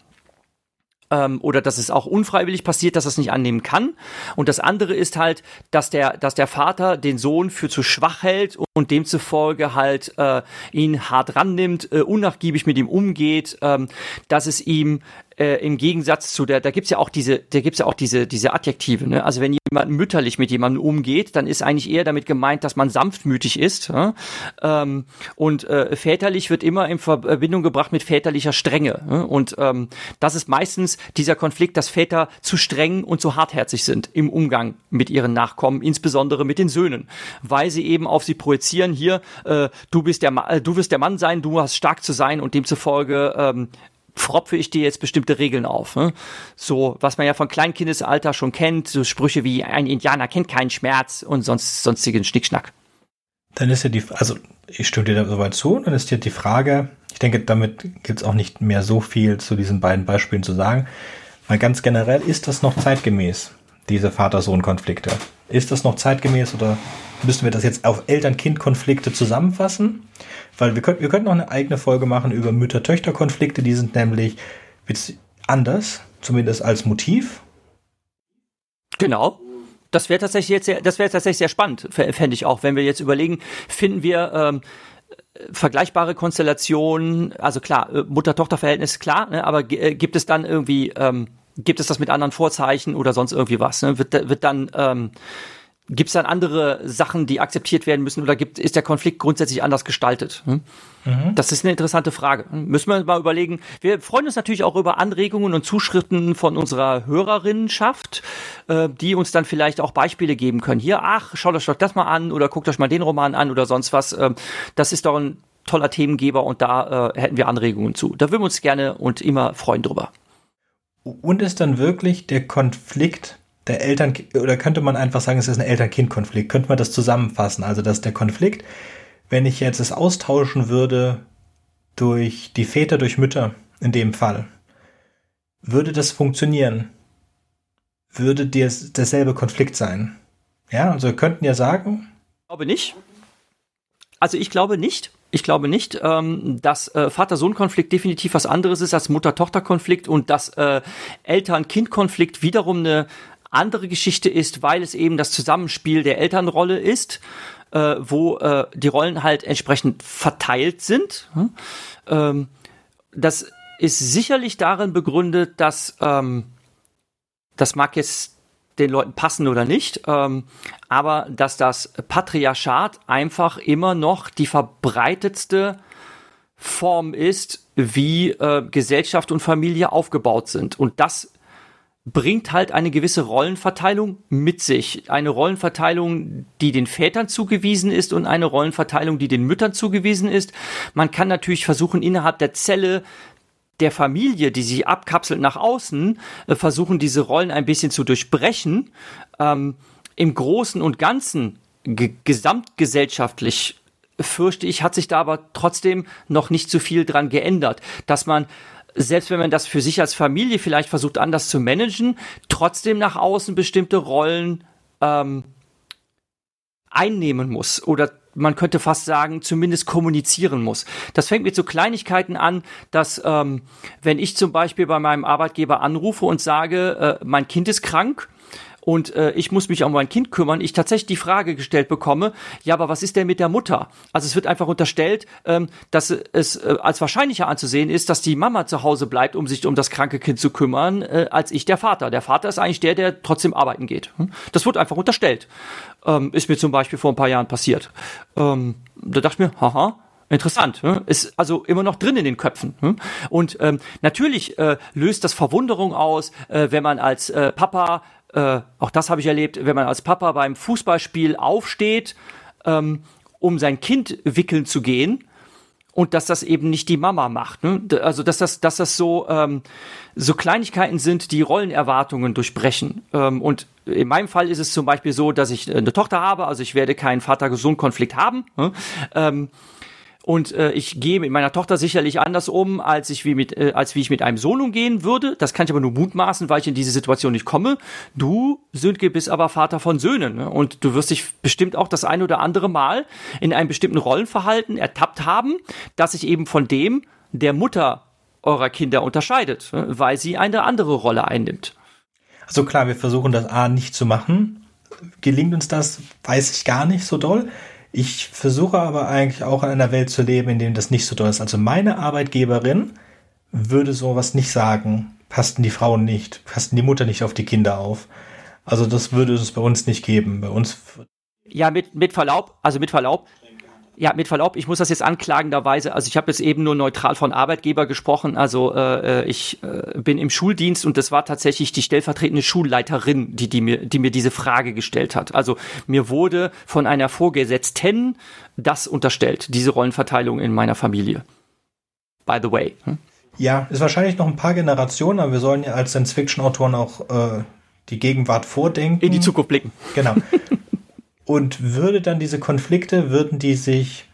ähm, oder dass es auch unfreiwillig passiert, dass er es nicht annehmen kann. Und das andere ist halt, dass der, dass der Vater den Sohn für zu schwach hält und demzufolge halt äh, ihn hart rannimmt, äh, unnachgiebig mit ihm umgeht, ähm, dass es ihm äh, im Gegensatz zu der, da gibt's ja auch diese, da gibt's ja auch diese, diese Adjektive, ne? Also wenn jemand mütterlich mit jemandem umgeht, dann ist eigentlich eher damit gemeint, dass man sanftmütig ist. Ja? Ähm, und äh, väterlich wird immer in Verbindung gebracht mit väterlicher Strenge. Ja? Und ähm, das ist meistens dieser Konflikt, dass Väter zu streng und zu hartherzig sind im Umgang mit ihren Nachkommen, insbesondere mit den Söhnen, weil sie eben auf sie projizieren, hier, äh, du bist der, Ma äh, du wirst der Mann sein, du hast stark zu sein und demzufolge ähm, fropfe ich dir jetzt bestimmte Regeln auf. Ne? So, was man ja von Kleinkindesalter schon kennt, so Sprüche wie ein Indianer kennt keinen Schmerz und sonst sonstigen Schnickschnack. Dann ist ja die, also ich stimme dir da soweit zu, dann ist ja die Frage, ich denke, damit gibt es auch nicht mehr so viel zu diesen beiden Beispielen zu sagen. Weil ganz generell, ist das noch zeitgemäß, diese Vater-Sohn-Konflikte? Ist das noch zeitgemäß oder müssen wir das jetzt auf Eltern-Kind-Konflikte zusammenfassen? Weil wir könnten, wir könnten noch eine eigene Folge machen über Mütter-Töchter-Konflikte, die sind nämlich anders, zumindest als Motiv. Genau. Das wäre tatsächlich jetzt sehr, das wäre tatsächlich sehr spannend, fände ich auch, wenn wir jetzt überlegen, finden wir ähm, vergleichbare Konstellationen, also klar, äh, Mutter-Tochter-Verhältnis, klar, ne, aber äh, gibt es dann irgendwie, ähm, gibt es das mit anderen Vorzeichen oder sonst irgendwie was? Ne? Wird, wird dann ähm, Gibt es dann andere Sachen, die akzeptiert werden müssen oder gibt, ist der Konflikt grundsätzlich anders gestaltet? Hm? Mhm. Das ist eine interessante Frage. Müssen wir mal überlegen. Wir freuen uns natürlich auch über Anregungen und Zuschriften von unserer Hörerinnenschaft, äh, die uns dann vielleicht auch Beispiele geben können. Hier, ach, schaut euch doch das mal an oder guckt euch mal den Roman an oder sonst was. Ähm, das ist doch ein toller Themengeber und da äh, hätten wir Anregungen zu. Da würden wir uns gerne und immer freuen drüber. Und ist dann wirklich der Konflikt der Eltern, oder könnte man einfach sagen, es ist ein Eltern-Kind-Konflikt? Könnte man das zusammenfassen? Also, dass der Konflikt, wenn ich jetzt es austauschen würde durch die Väter, durch Mütter in dem Fall, würde das funktionieren? Würde das derselbe Konflikt sein? Ja, also wir könnten ja sagen. Ich glaube nicht. Also ich glaube nicht. Ich glaube nicht, ähm, dass äh, Vater-Sohn-Konflikt definitiv was anderes ist als Mutter-Tochter-Konflikt und dass äh, Eltern-Kind-Konflikt wiederum eine andere Geschichte ist, weil es eben das Zusammenspiel der Elternrolle ist, äh, wo äh, die Rollen halt entsprechend verteilt sind. Hm? Ähm, das ist sicherlich darin begründet, dass ähm, das mag jetzt den Leuten passen oder nicht, ähm, aber dass das Patriarchat einfach immer noch die verbreitetste Form ist, wie äh, Gesellschaft und Familie aufgebaut sind. Und das bringt halt eine gewisse Rollenverteilung mit sich. Eine Rollenverteilung, die den Vätern zugewiesen ist und eine Rollenverteilung, die den Müttern zugewiesen ist. Man kann natürlich versuchen, innerhalb der Zelle der Familie, die sich abkapselt nach außen, äh, versuchen, diese Rollen ein bisschen zu durchbrechen. Ähm, Im Großen und Ganzen, gesamtgesellschaftlich, fürchte ich, hat sich da aber trotzdem noch nicht so viel dran geändert, dass man selbst wenn man das für sich als Familie vielleicht versucht anders zu managen, trotzdem nach außen bestimmte Rollen ähm, einnehmen muss oder man könnte fast sagen, zumindest kommunizieren muss. Das fängt mit so Kleinigkeiten an, dass ähm, wenn ich zum Beispiel bei meinem Arbeitgeber anrufe und sage, äh, mein Kind ist krank, und äh, ich muss mich um mein Kind kümmern, ich tatsächlich die Frage gestellt bekomme, ja, aber was ist denn mit der Mutter? Also es wird einfach unterstellt, ähm, dass es äh, als wahrscheinlicher anzusehen ist, dass die Mama zu Hause bleibt, um sich um das kranke Kind zu kümmern, äh, als ich der Vater. Der Vater ist eigentlich der, der trotzdem arbeiten geht. Hm? Das wird einfach unterstellt. Ähm, ist mir zum Beispiel vor ein paar Jahren passiert. Ähm, da dachte ich mir, haha, Interessant, hm? ist also immer noch drin in den Köpfen. Hm? Und ähm, natürlich äh, löst das Verwunderung aus, äh, wenn man als äh, Papa äh, auch das habe ich erlebt, wenn man als Papa beim Fußballspiel aufsteht, ähm, um sein Kind wickeln zu gehen und dass das eben nicht die Mama macht. Ne? Also dass das, dass das so ähm, so Kleinigkeiten sind, die Rollenerwartungen durchbrechen. Ähm, und in meinem Fall ist es zum Beispiel so, dass ich eine Tochter habe, also ich werde keinen Vater-Sohn-Konflikt haben. Ne? Ähm, und äh, ich gehe mit meiner Tochter sicherlich anders um, als ich wie mit äh, als wie ich mit einem Sohn umgehen würde. Das kann ich aber nur mutmaßen, weil ich in diese Situation nicht komme. Du, Sönke, bist aber Vater von Söhnen ne? und du wirst dich bestimmt auch das ein oder andere Mal in einem bestimmten Rollenverhalten ertappt haben, das sich eben von dem der Mutter eurer Kinder unterscheidet, ne? weil sie eine andere Rolle einnimmt. Also klar, wir versuchen das A nicht zu machen. Gelingt uns das, weiß ich gar nicht so doll. Ich versuche aber eigentlich auch in einer Welt zu leben, in dem das nicht so doll ist. Also meine Arbeitgeberin würde sowas nicht sagen. Passten die Frauen nicht, passten die Mutter nicht auf die Kinder auf. Also das würde es bei uns nicht geben. Bei uns. Ja, mit, mit Verlaub, also mit Verlaub, ja, mit Verlaub, ich muss das jetzt anklagenderweise, also ich habe jetzt eben nur neutral von Arbeitgeber gesprochen, also äh, ich äh, bin im Schuldienst und das war tatsächlich die stellvertretende Schulleiterin, die, die, mir, die mir diese Frage gestellt hat. Also mir wurde von einer Vorgesetzten das unterstellt, diese Rollenverteilung in meiner Familie. By the way. Hm? Ja, ist wahrscheinlich noch ein paar Generationen, aber wir sollen ja als Science-Fiction-Autoren auch äh, die Gegenwart vordenken. In die Zukunft blicken. Genau. Und würde dann diese Konflikte, würden die sich,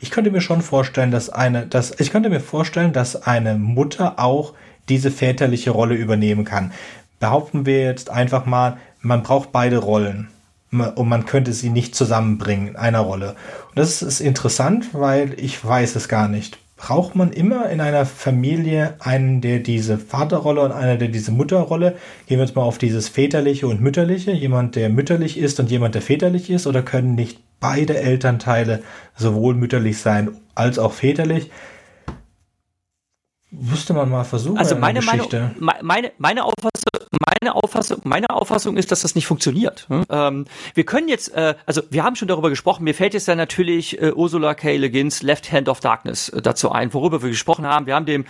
ich könnte mir schon vorstellen, dass eine, dass, ich könnte mir vorstellen, dass eine Mutter auch diese väterliche Rolle übernehmen kann. Behaupten wir jetzt einfach mal, man braucht beide Rollen und man könnte sie nicht zusammenbringen in einer Rolle. Und das ist interessant, weil ich weiß es gar nicht braucht man immer in einer Familie einen, der diese Vaterrolle und einer, der diese Mutterrolle, gehen wir jetzt mal auf dieses väterliche und mütterliche, jemand, der mütterlich ist und jemand, der väterlich ist, oder können nicht beide Elternteile sowohl mütterlich sein als auch väterlich? Müsste man mal versuchen. Also meine, meine, meine, meine Auffassung meine Auffassung, meine Auffassung ist, dass das nicht funktioniert. Hm? Ähm, wir können jetzt, äh, also wir haben schon darüber gesprochen, mir fällt jetzt dann natürlich äh, Ursula K. Le Guin's Left Hand of Darkness äh, dazu ein, worüber wir gesprochen haben. Wir haben dem,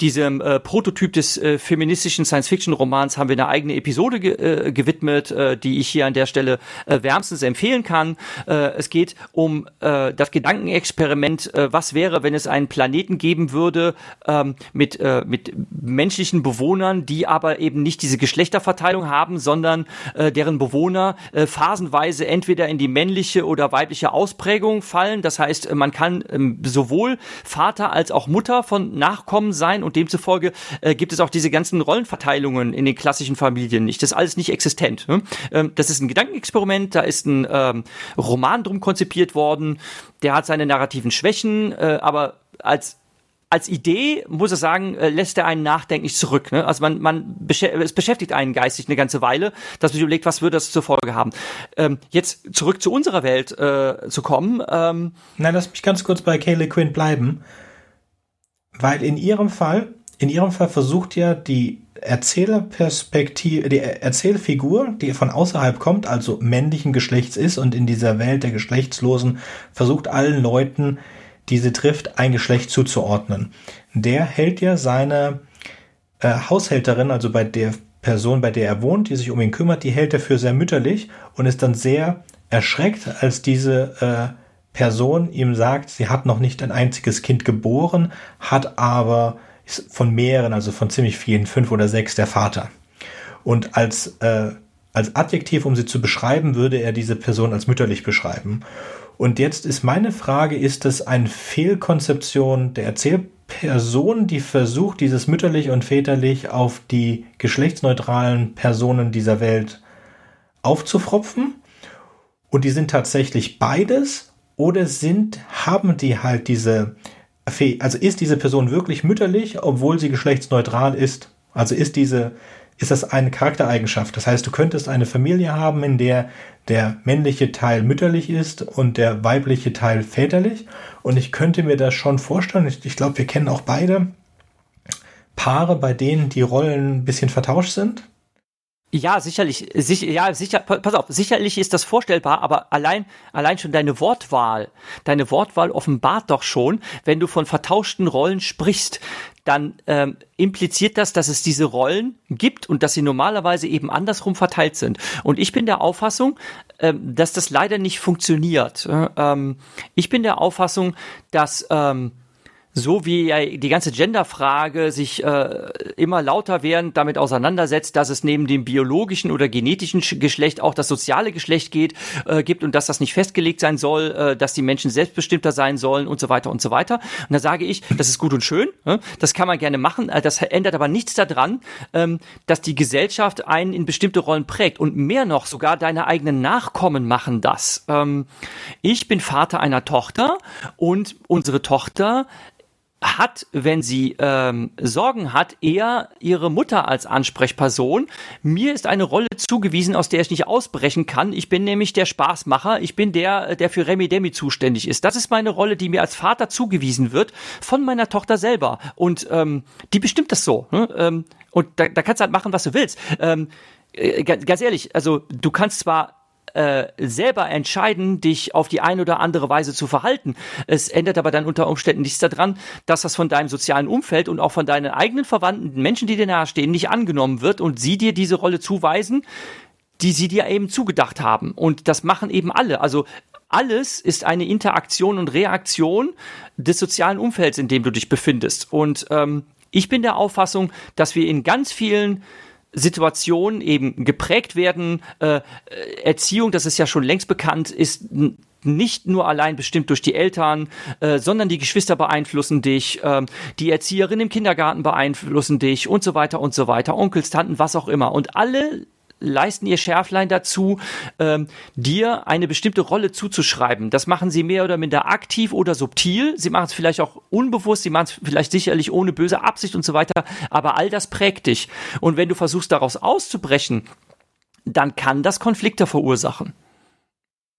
diesem äh, Prototyp des äh, feministischen Science-Fiction-Romans haben wir eine eigene Episode ge äh, gewidmet, äh, die ich hier an der Stelle äh, wärmstens empfehlen kann. Äh, es geht um äh, das Gedankenexperiment, äh, was wäre, wenn es einen Planeten geben würde ähm, mit, äh, mit menschlichen Bewohnern, die aber eben nicht diese Geschlechterverteilung haben, sondern äh, deren Bewohner äh, phasenweise entweder in die männliche oder weibliche Ausprägung fallen. Das heißt, äh, man kann ähm, sowohl Vater als auch Mutter von Nachkommen sein und demzufolge äh, gibt es auch diese ganzen Rollenverteilungen in den klassischen Familien nicht. Das ist alles nicht existent. Ne? Ähm, das ist ein Gedankenexperiment, da ist ein ähm, Roman drum konzipiert worden, der hat seine narrativen Schwächen, äh, aber als als Idee, muss ich sagen, äh, lässt er einen nachdenklich zurück. Ne? Also man, man es beschäftigt einen geistig eine ganze Weile, dass man sich überlegt, was würde das zur Folge haben. Ähm, jetzt zurück zu unserer Welt äh, zu kommen. Ähm, Nein, lass mich ganz kurz bei Kaylee Quinn bleiben. Weil in ihrem Fall, in ihrem Fall versucht ja die Erzählerperspektive, die Erzählfigur, die von außerhalb kommt, also männlichen Geschlechts ist und in dieser Welt der Geschlechtslosen versucht allen Leuten diese trifft, ein Geschlecht zuzuordnen. Der hält ja seine äh, Haushälterin, also bei der Person, bei der er wohnt, die sich um ihn kümmert, die hält er für sehr mütterlich und ist dann sehr erschreckt, als diese äh, Person ihm sagt, sie hat noch nicht ein einziges Kind geboren, hat aber von mehreren, also von ziemlich vielen, fünf oder sechs, der Vater. Und als, äh, als Adjektiv, um sie zu beschreiben, würde er diese Person als mütterlich beschreiben. Und jetzt ist meine Frage, ist es eine Fehlkonzeption der Erzählperson, die versucht, dieses mütterlich und väterlich auf die geschlechtsneutralen Personen dieser Welt aufzufropfen? Und die sind tatsächlich beides? Oder sind, haben die halt diese, also ist diese Person wirklich mütterlich, obwohl sie geschlechtsneutral ist? Also ist diese, ist das eine Charaktereigenschaft. Das heißt, du könntest eine Familie haben, in der der männliche Teil mütterlich ist und der weibliche Teil väterlich. Und ich könnte mir das schon vorstellen. Ich, ich glaube, wir kennen auch beide Paare, bei denen die Rollen ein bisschen vertauscht sind. Ja, sicherlich, sicher, ja, sicher, pass auf, sicherlich ist das vorstellbar, aber allein, allein schon deine Wortwahl, deine Wortwahl offenbart doch schon, wenn du von vertauschten Rollen sprichst, dann ähm, impliziert das, dass es diese Rollen gibt und dass sie normalerweise eben andersrum verteilt sind. Und ich bin der Auffassung, ähm, dass das leider nicht funktioniert. Ähm, ich bin der Auffassung, dass ähm, so wie die ganze Genderfrage sich äh, immer lauter während damit auseinandersetzt, dass es neben dem biologischen oder genetischen Geschlecht auch das soziale Geschlecht geht, äh, gibt und dass das nicht festgelegt sein soll, äh, dass die Menschen selbstbestimmter sein sollen und so weiter und so weiter. Und da sage ich, das ist gut und schön, äh, das kann man gerne machen, äh, das ändert aber nichts daran, ähm, dass die Gesellschaft einen in bestimmte Rollen prägt und mehr noch, sogar deine eigenen Nachkommen machen das. Ähm, ich bin Vater einer Tochter und unsere Tochter hat, wenn sie ähm, Sorgen hat, eher ihre Mutter als Ansprechperson. Mir ist eine Rolle zugewiesen, aus der ich nicht ausbrechen kann. Ich bin nämlich der Spaßmacher. Ich bin der, der für Remi Demi zuständig ist. Das ist meine Rolle, die mir als Vater zugewiesen wird von meiner Tochter selber. Und ähm, die bestimmt das so. Ne? Ähm, und da, da kannst du halt machen, was du willst. Ähm, äh, ganz ehrlich, also du kannst zwar äh, selber entscheiden, dich auf die eine oder andere Weise zu verhalten. Es ändert aber dann unter Umständen nichts daran, dass das von deinem sozialen Umfeld und auch von deinen eigenen Verwandten, Menschen, die dir nahestehen, nicht angenommen wird und sie dir diese Rolle zuweisen, die sie dir eben zugedacht haben. Und das machen eben alle. Also alles ist eine Interaktion und Reaktion des sozialen Umfelds, in dem du dich befindest. Und ähm, ich bin der Auffassung, dass wir in ganz vielen Situationen eben geprägt werden. Äh, Erziehung, das ist ja schon längst bekannt, ist nicht nur allein bestimmt durch die Eltern, äh, sondern die Geschwister beeinflussen dich, äh, die Erzieherin im Kindergarten beeinflussen dich und so weiter und so weiter, Onkels, Tanten, was auch immer. Und alle leisten ihr Schärflein dazu, ähm, dir eine bestimmte Rolle zuzuschreiben. Das machen sie mehr oder minder aktiv oder subtil. Sie machen es vielleicht auch unbewusst, sie machen es vielleicht sicherlich ohne böse Absicht und so weiter, aber all das prägt dich. Und wenn du versuchst, daraus auszubrechen, dann kann das Konflikte verursachen.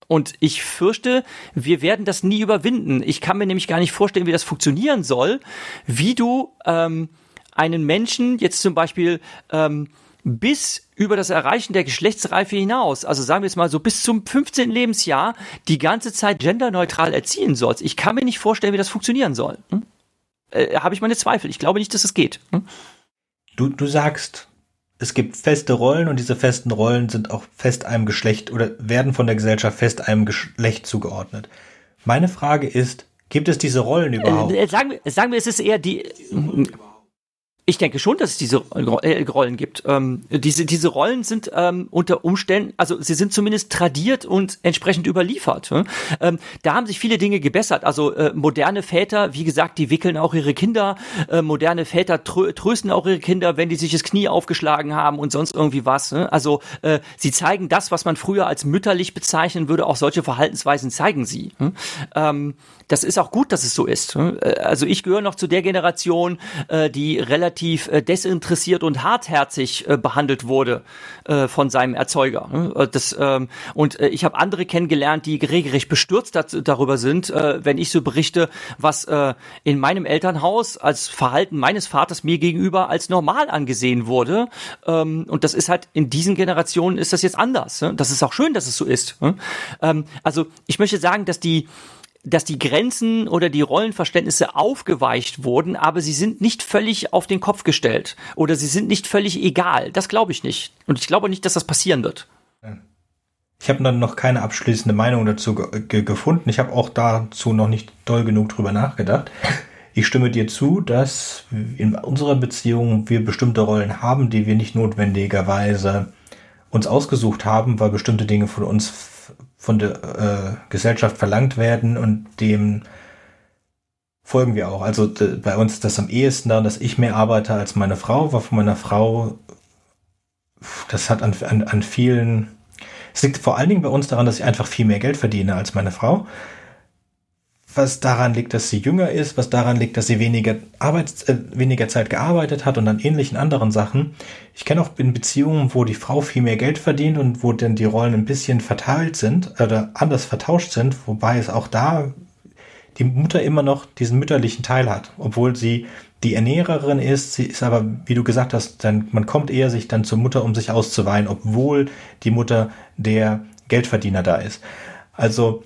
Und ich fürchte, wir werden das nie überwinden. Ich kann mir nämlich gar nicht vorstellen, wie das funktionieren soll, wie du ähm, einen Menschen jetzt zum Beispiel ähm, bis über das Erreichen der Geschlechtsreife hinaus, also sagen wir jetzt mal so bis zum 15. Lebensjahr, die ganze Zeit genderneutral erziehen sollst. Ich kann mir nicht vorstellen, wie das funktionieren soll. Hm? Äh, Habe ich meine Zweifel. Ich glaube nicht, dass es geht. Hm? Du, du sagst, es gibt feste Rollen und diese festen Rollen sind auch fest einem Geschlecht oder werden von der Gesellschaft fest einem Geschlecht zugeordnet. Meine Frage ist, gibt es diese Rollen äh, überhaupt? Äh, sagen, wir, sagen wir, es ist eher die. Ich denke schon, dass es diese äh, Rollen gibt. Ähm, diese, diese Rollen sind ähm, unter Umständen, also sie sind zumindest tradiert und entsprechend überliefert. Ne? Ähm, da haben sich viele Dinge gebessert. Also äh, moderne Väter, wie gesagt, die wickeln auch ihre Kinder. Äh, moderne Väter trö trösten auch ihre Kinder, wenn die sich das Knie aufgeschlagen haben und sonst irgendwie was. Ne? Also äh, sie zeigen das, was man früher als mütterlich bezeichnen würde. Auch solche Verhaltensweisen zeigen sie. Ne? Ähm, das ist auch gut, dass es so ist. Ne? Äh, also ich gehöre noch zu der Generation, äh, die relativ äh, desinteressiert und hartherzig behandelt wurde von seinem Erzeuger. Ne? Das, ähm, und ich habe andere kennengelernt, die regelrecht bestürzt darüber sind, wenn ich so berichte, was in meinem Elternhaus als Verhalten meines Vaters mir gegenüber als normal angesehen wurde. Ähm, und das ist halt in diesen Generationen ist das jetzt anders. Ne? Das ist auch schön, dass es so ist. Ähm, also ich möchte sagen, dass die dass die Grenzen oder die Rollenverständnisse aufgeweicht wurden, aber sie sind nicht völlig auf den Kopf gestellt oder sie sind nicht völlig egal. Das glaube ich nicht. Und ich glaube nicht, dass das passieren wird. Ich habe dann noch keine abschließende Meinung dazu ge gefunden. Ich habe auch dazu noch nicht doll genug drüber nachgedacht. Ich stimme dir zu, dass in unserer Beziehung wir bestimmte Rollen haben, die wir nicht notwendigerweise uns ausgesucht haben, weil bestimmte Dinge von uns von der äh, Gesellschaft verlangt werden und dem folgen wir auch. Also bei uns ist das am ehesten daran, dass ich mehr arbeite als meine Frau, war von meiner Frau, das hat an, an, an vielen, es liegt vor allen Dingen bei uns daran, dass ich einfach viel mehr Geld verdiene als meine Frau was daran liegt, dass sie jünger ist, was daran liegt, dass sie weniger Arbeits äh, weniger Zeit gearbeitet hat und an ähnlichen anderen Sachen. Ich kenne auch in Beziehungen, wo die Frau viel mehr Geld verdient und wo dann die Rollen ein bisschen verteilt sind oder anders vertauscht sind, wobei es auch da die Mutter immer noch diesen mütterlichen Teil hat, obwohl sie die Ernährerin ist, sie ist aber, wie du gesagt hast, dann, man kommt eher sich dann zur Mutter, um sich auszuweinen, obwohl die Mutter der Geldverdiener da ist. Also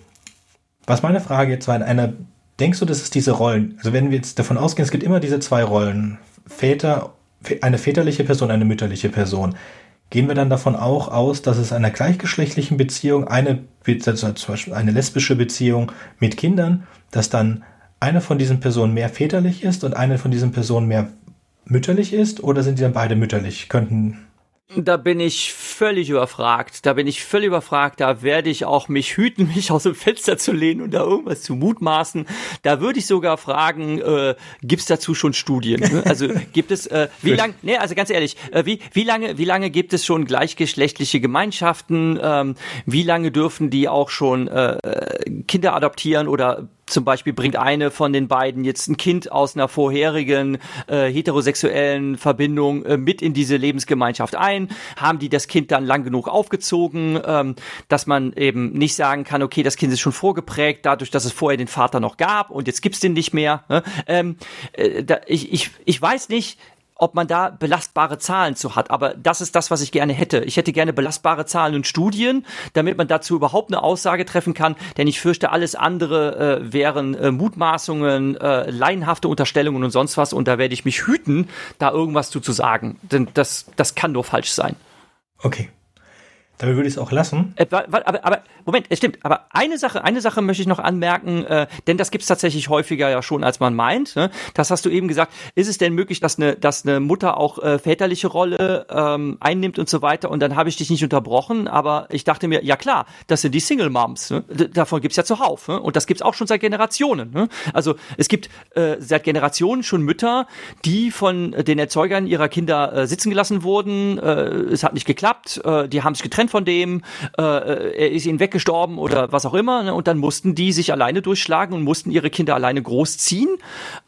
was meine Frage jetzt war, in einer, denkst du, dass es diese Rollen, also wenn wir jetzt davon ausgehen, es gibt immer diese zwei Rollen, Väter, eine väterliche Person, eine mütterliche Person. Gehen wir dann davon auch aus, dass es einer gleichgeschlechtlichen Beziehung, eine, also zum Beispiel eine lesbische Beziehung mit Kindern, dass dann eine von diesen Personen mehr väterlich ist und eine von diesen Personen mehr mütterlich ist? Oder sind die dann beide mütterlich? Könnten da bin ich völlig überfragt. Da bin ich völlig überfragt. Da werde ich auch mich hüten, mich aus dem Fenster zu lehnen und da irgendwas zu mutmaßen. Da würde ich sogar fragen, äh, gibt es dazu schon Studien? Ne? Also gibt es, äh, wie lange, nee, also ganz ehrlich, äh, wie, wie lange, wie lange gibt es schon gleichgeschlechtliche Gemeinschaften? Ähm, wie lange dürfen die auch schon äh, Kinder adoptieren oder zum Beispiel bringt eine von den beiden jetzt ein Kind aus einer vorherigen äh, heterosexuellen Verbindung äh, mit in diese Lebensgemeinschaft ein, haben die das Kind dann lang genug aufgezogen, ähm, dass man eben nicht sagen kann, okay, das Kind ist schon vorgeprägt, dadurch, dass es vorher den Vater noch gab und jetzt gibt's den nicht mehr. Ne? Ähm, äh, da, ich, ich, ich weiß nicht, ob man da belastbare Zahlen zu hat. Aber das ist das, was ich gerne hätte. Ich hätte gerne belastbare Zahlen und Studien, damit man dazu überhaupt eine Aussage treffen kann. Denn ich fürchte, alles andere äh, wären äh, Mutmaßungen, äh, laienhafte Unterstellungen und sonst was. Und da werde ich mich hüten, da irgendwas zu, zu sagen. Denn das, das kann nur falsch sein. Okay. Damit würde ich es auch lassen. Äh, aber, aber, Moment, es stimmt. Aber eine Sache, eine Sache möchte ich noch anmerken, äh, denn das gibt es tatsächlich häufiger ja schon, als man meint. Ne? Das hast du eben gesagt. Ist es denn möglich, dass eine, dass eine Mutter auch äh, väterliche Rolle ähm, einnimmt und so weiter? Und dann habe ich dich nicht unterbrochen, aber ich dachte mir, ja klar, das sind die Single Moms. Ne? Davon gibt's ja zuhauf. Ne? Und das gibt's auch schon seit Generationen. Ne? Also es gibt äh, seit Generationen schon Mütter, die von den Erzeugern ihrer Kinder äh, sitzen gelassen wurden. Äh, es hat nicht geklappt. Die haben sich getrennt von dem, äh, er ist ihnen weggestorben oder was auch immer. Ne? Und dann mussten die sich alleine durchschlagen und mussten ihre Kinder alleine großziehen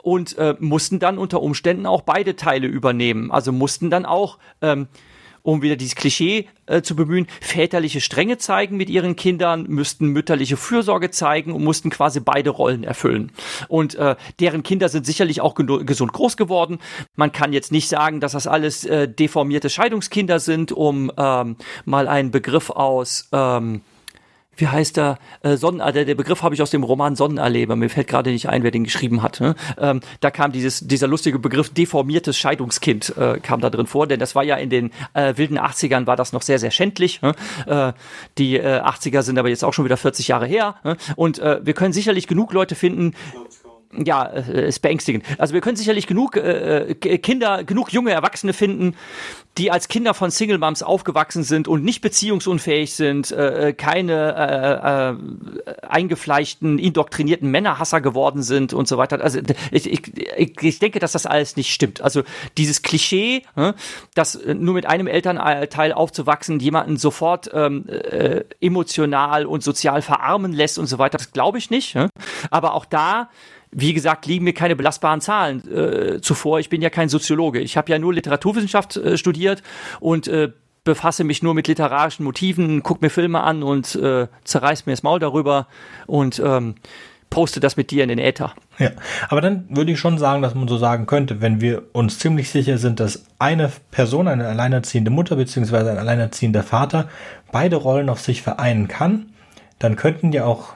und äh, mussten dann unter Umständen auch beide Teile übernehmen. Also mussten dann auch ähm, um wieder dieses Klischee äh, zu bemühen, väterliche Strenge zeigen mit ihren Kindern, müssten mütterliche Fürsorge zeigen und mussten quasi beide Rollen erfüllen. Und äh, deren Kinder sind sicherlich auch gesund groß geworden. Man kann jetzt nicht sagen, dass das alles äh, deformierte Scheidungskinder sind, um ähm, mal einen Begriff aus ähm, wie heißt der, äh, Sonnen, der, Begriff habe ich aus dem Roman Sonnenerleber, mir fällt gerade nicht ein, wer den geschrieben hat. Ne? Ähm, da kam dieses, dieser lustige Begriff deformiertes Scheidungskind äh, kam da drin vor, denn das war ja in den äh, wilden 80ern war das noch sehr, sehr schändlich. Ne? Äh, die äh, 80er sind aber jetzt auch schon wieder 40 Jahre her ne? und äh, wir können sicherlich genug Leute finden, ja, äh, ist beängstigend. Also wir können sicherlich genug äh, äh Kinder, genug junge Erwachsene finden, die als Kinder von Single Moms aufgewachsen sind und nicht beziehungsunfähig sind, äh, äh keine äh, äh, eingefleischten, indoktrinierten Männerhasser geworden sind und so weiter. Also ich, ich, ich denke, dass das alles nicht stimmt. Also dieses Klischee, äh, dass nur mit einem Elternteil aufzuwachsen, jemanden sofort ähm, äh, emotional und sozial verarmen lässt und so weiter, das glaube ich nicht. Äh? Aber auch da wie gesagt, liegen mir keine belastbaren Zahlen äh, zuvor. Ich bin ja kein Soziologe. Ich habe ja nur Literaturwissenschaft äh, studiert und äh, befasse mich nur mit literarischen Motiven, guck mir Filme an und äh, zerreiß mir das Maul darüber und ähm, poste das mit dir in den Äther. Ja, aber dann würde ich schon sagen, dass man so sagen könnte, wenn wir uns ziemlich sicher sind, dass eine Person, eine alleinerziehende Mutter beziehungsweise ein alleinerziehender Vater beide Rollen auf sich vereinen kann, dann könnten ja auch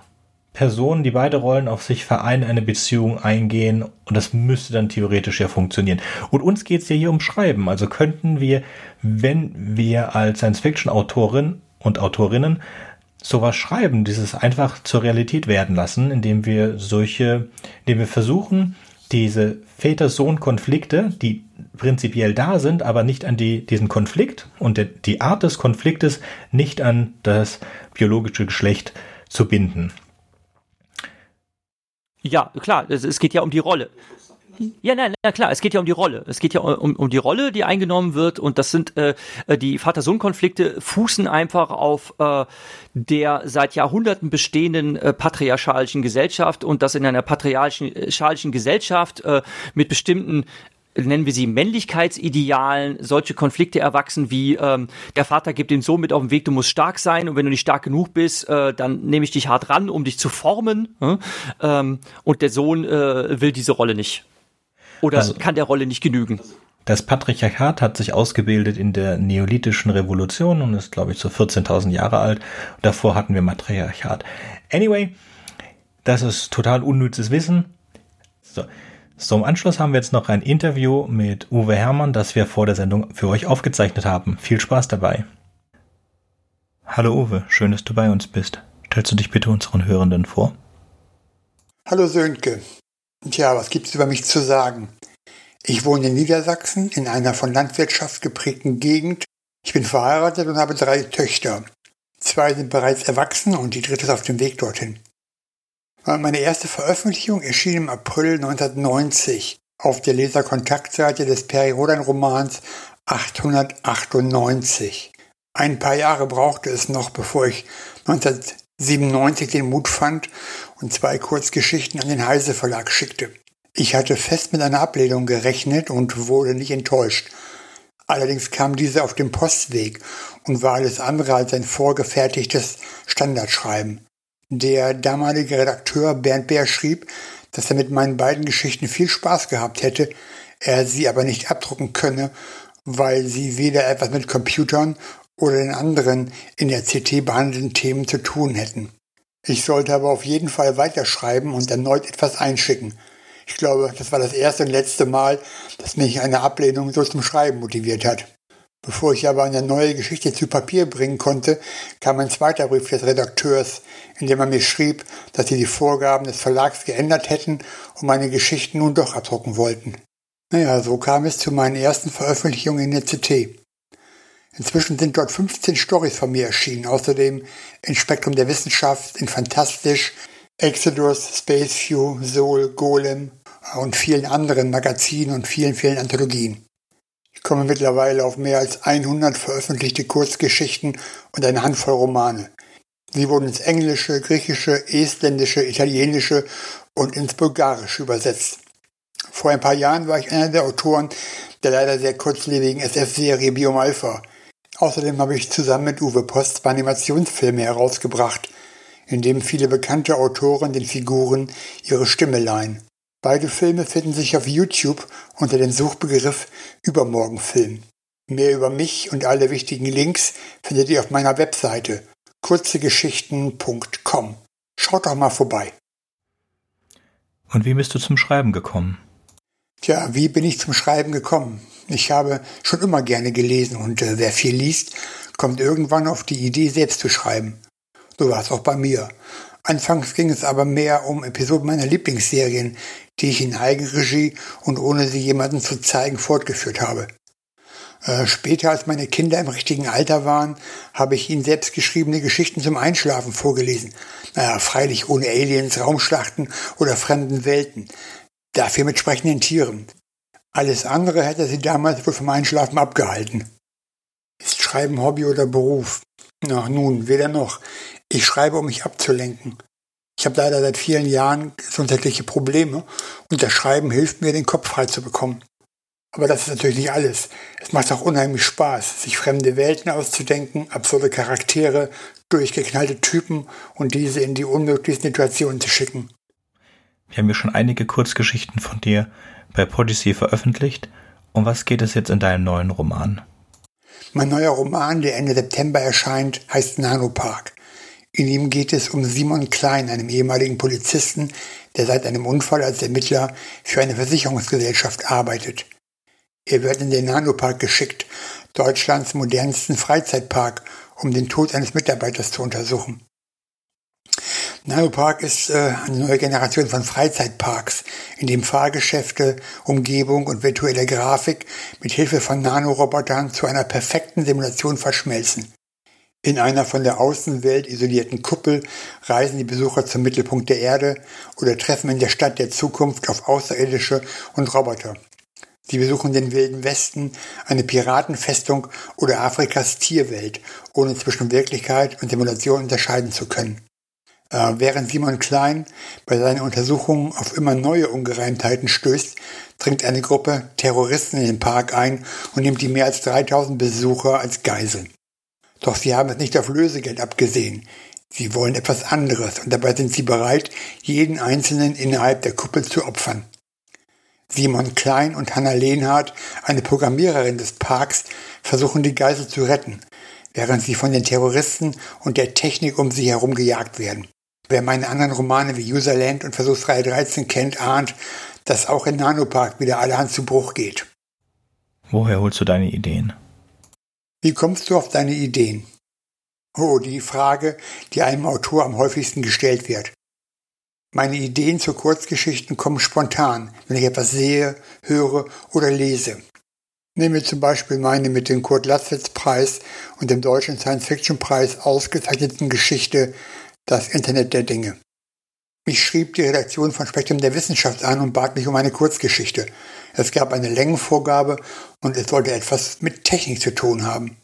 Personen, die beide Rollen auf sich vereinen, eine Beziehung eingehen und das müsste dann theoretisch ja funktionieren. Und uns geht es ja hier um Schreiben. Also könnten wir, wenn wir als Science-Fiction-Autorin und Autorinnen sowas schreiben, dieses einfach zur Realität werden lassen, indem wir solche, indem wir versuchen, diese Väter-Sohn-Konflikte, die prinzipiell da sind, aber nicht an die, diesen Konflikt und die Art des Konfliktes nicht an das biologische Geschlecht zu binden. Ja, klar, es, es geht ja um die Rolle. Ja, nein, na klar, es geht ja um die Rolle. Es geht ja um, um die Rolle, die eingenommen wird und das sind äh, äh, die Vater-Sohn-Konflikte fußen einfach auf äh, der seit Jahrhunderten bestehenden äh, patriarchalischen Gesellschaft und das in einer patriarchalischen Gesellschaft äh, mit bestimmten nennen wir sie Männlichkeitsidealen, solche Konflikte erwachsen wie ähm, der Vater gibt den Sohn mit auf den Weg, du musst stark sein und wenn du nicht stark genug bist, äh, dann nehme ich dich hart ran, um dich zu formen. Äh? Ähm, und der Sohn äh, will diese Rolle nicht. Oder also, kann der Rolle nicht genügen. Das Patriarchat hat sich ausgebildet in der neolithischen Revolution und ist, glaube ich, so 14.000 Jahre alt. Davor hatten wir Matriarchat. Anyway, das ist total unnützes Wissen. So. So, im Anschluss haben wir jetzt noch ein Interview mit Uwe Hermann, das wir vor der Sendung für euch aufgezeichnet haben. Viel Spaß dabei. Hallo Uwe, schön, dass du bei uns bist. Stellst du dich bitte unseren Hörenden vor? Hallo Sönke. Tja, was gibt's über mich zu sagen? Ich wohne in Niedersachsen in einer von Landwirtschaft geprägten Gegend. Ich bin verheiratet und habe drei Töchter. Zwei sind bereits erwachsen und die dritte ist auf dem Weg dorthin. Meine erste Veröffentlichung erschien im April 1990 auf der Leserkontaktseite des Peri-Rodan-Romans 898. Ein paar Jahre brauchte es noch, bevor ich 1997 den Mut fand und zwei Kurzgeschichten an den Heise Verlag schickte. Ich hatte fest mit einer Ablehnung gerechnet und wurde nicht enttäuscht. Allerdings kam diese auf dem Postweg und war alles andere als ein vorgefertigtes Standardschreiben. Der damalige Redakteur Bernd Bär schrieb, dass er mit meinen beiden Geschichten viel Spaß gehabt hätte, er sie aber nicht abdrucken könne, weil sie weder etwas mit Computern oder den anderen in der CT behandelten Themen zu tun hätten. Ich sollte aber auf jeden Fall weiterschreiben und erneut etwas einschicken. Ich glaube, das war das erste und letzte Mal, dass mich eine Ablehnung so zum Schreiben motiviert hat. Bevor ich aber eine neue Geschichte zu Papier bringen konnte, kam ein zweiter Brief des Redakteurs, in dem er mir schrieb, dass sie die Vorgaben des Verlags geändert hätten und meine Geschichten nun doch abdrucken wollten. Naja, so kam es zu meinen ersten Veröffentlichungen in der CT. Inzwischen sind dort 15 Stories von mir erschienen, außerdem in Spektrum der Wissenschaft, in Fantastisch, Exodus, Space View, Soul, Golem und vielen anderen Magazinen und vielen, vielen Anthologien. Komme mittlerweile auf mehr als 100 veröffentlichte Kurzgeschichten und eine Handvoll Romane. Sie wurden ins Englische, Griechische, Estländische, Italienische und ins Bulgarische übersetzt. Vor ein paar Jahren war ich einer der Autoren der leider sehr kurzlebigen SF-Serie Biom Alpha. Außerdem habe ich zusammen mit Uwe Post zwei Animationsfilme herausgebracht, in dem viele bekannte Autoren den Figuren ihre Stimme leihen. Beide Filme finden sich auf YouTube unter dem Suchbegriff Übermorgenfilm. Mehr über mich und alle wichtigen Links findet ihr auf meiner Webseite kurzegeschichten.com. Schaut doch mal vorbei. Und wie bist du zum Schreiben gekommen? Tja, wie bin ich zum Schreiben gekommen? Ich habe schon immer gerne gelesen und äh, wer viel liest, kommt irgendwann auf die Idee, selbst zu schreiben. So war es auch bei mir. Anfangs ging es aber mehr um Episoden meiner Lieblingsserien, die ich in Eigenregie und ohne sie jemandem zu zeigen fortgeführt habe. Äh, später, als meine Kinder im richtigen Alter waren, habe ich ihnen selbstgeschriebene Geschichten zum Einschlafen vorgelesen. Naja, freilich ohne Aliens, Raumschlachten oder fremden Welten. Dafür mit sprechenden Tieren. Alles andere hätte sie damals wohl vom Einschlafen abgehalten. Ist Schreiben Hobby oder Beruf? Na nun, weder noch. Ich schreibe, um mich abzulenken. Ich habe leider seit vielen Jahren gesundheitliche Probleme und das Schreiben hilft mir, den Kopf frei zu bekommen. Aber das ist natürlich nicht alles. Es macht auch unheimlich Spaß, sich fremde Welten auszudenken, absurde Charaktere, durchgeknallte Typen und diese in die unmöglichsten Situationen zu schicken. Wir haben ja schon einige Kurzgeschichten von dir bei Podyssey veröffentlicht. Um was geht es jetzt in deinem neuen Roman? Mein neuer Roman, der Ende September erscheint, heißt Nanopark. In ihm geht es um Simon Klein, einem ehemaligen Polizisten, der seit einem Unfall als Ermittler für eine Versicherungsgesellschaft arbeitet. Er wird in den Nanopark geschickt, Deutschlands modernsten Freizeitpark, um den Tod eines Mitarbeiters zu untersuchen. Nanopark ist äh, eine neue Generation von Freizeitparks, in dem Fahrgeschäfte, Umgebung und virtuelle Grafik mit Hilfe von Nanorobotern zu einer perfekten Simulation verschmelzen. In einer von der Außenwelt isolierten Kuppel reisen die Besucher zum Mittelpunkt der Erde oder treffen in der Stadt der Zukunft auf Außerirdische und Roboter. Sie besuchen den Wilden Westen, eine Piratenfestung oder Afrikas Tierwelt, ohne zwischen Wirklichkeit und Simulation unterscheiden zu können. Äh, während Simon Klein bei seinen Untersuchungen auf immer neue Ungereimtheiten stößt, dringt eine Gruppe Terroristen in den Park ein und nimmt die mehr als 3000 Besucher als Geiseln. Doch sie haben es nicht auf Lösegeld abgesehen. Sie wollen etwas anderes und dabei sind sie bereit, jeden Einzelnen innerhalb der Kuppel zu opfern. Simon Klein und Hannah Lehnhardt, eine Programmiererin des Parks, versuchen die Geisel zu retten, während sie von den Terroristen und der Technik um sie herum gejagt werden. Wer meine anderen Romane wie Userland und Versuchsreihe 13 kennt, ahnt, dass auch in Nanopark wieder allerhand zu Bruch geht. Woher holst du deine Ideen? Wie kommst du auf deine Ideen? Oh, die Frage, die einem Autor am häufigsten gestellt wird. Meine Ideen zu Kurzgeschichten kommen spontan, wenn ich etwas sehe, höre oder lese. Nehmen wir zum Beispiel meine mit dem Kurt-Latzwitz-Preis und dem Deutschen Science-Fiction-Preis ausgezeichneten Geschichte Das Internet der Dinge. Mich schrieb die Redaktion von Spektrum der Wissenschaft an und bat mich um eine Kurzgeschichte. Es gab eine Längenvorgabe und es sollte etwas mit Technik zu tun haben.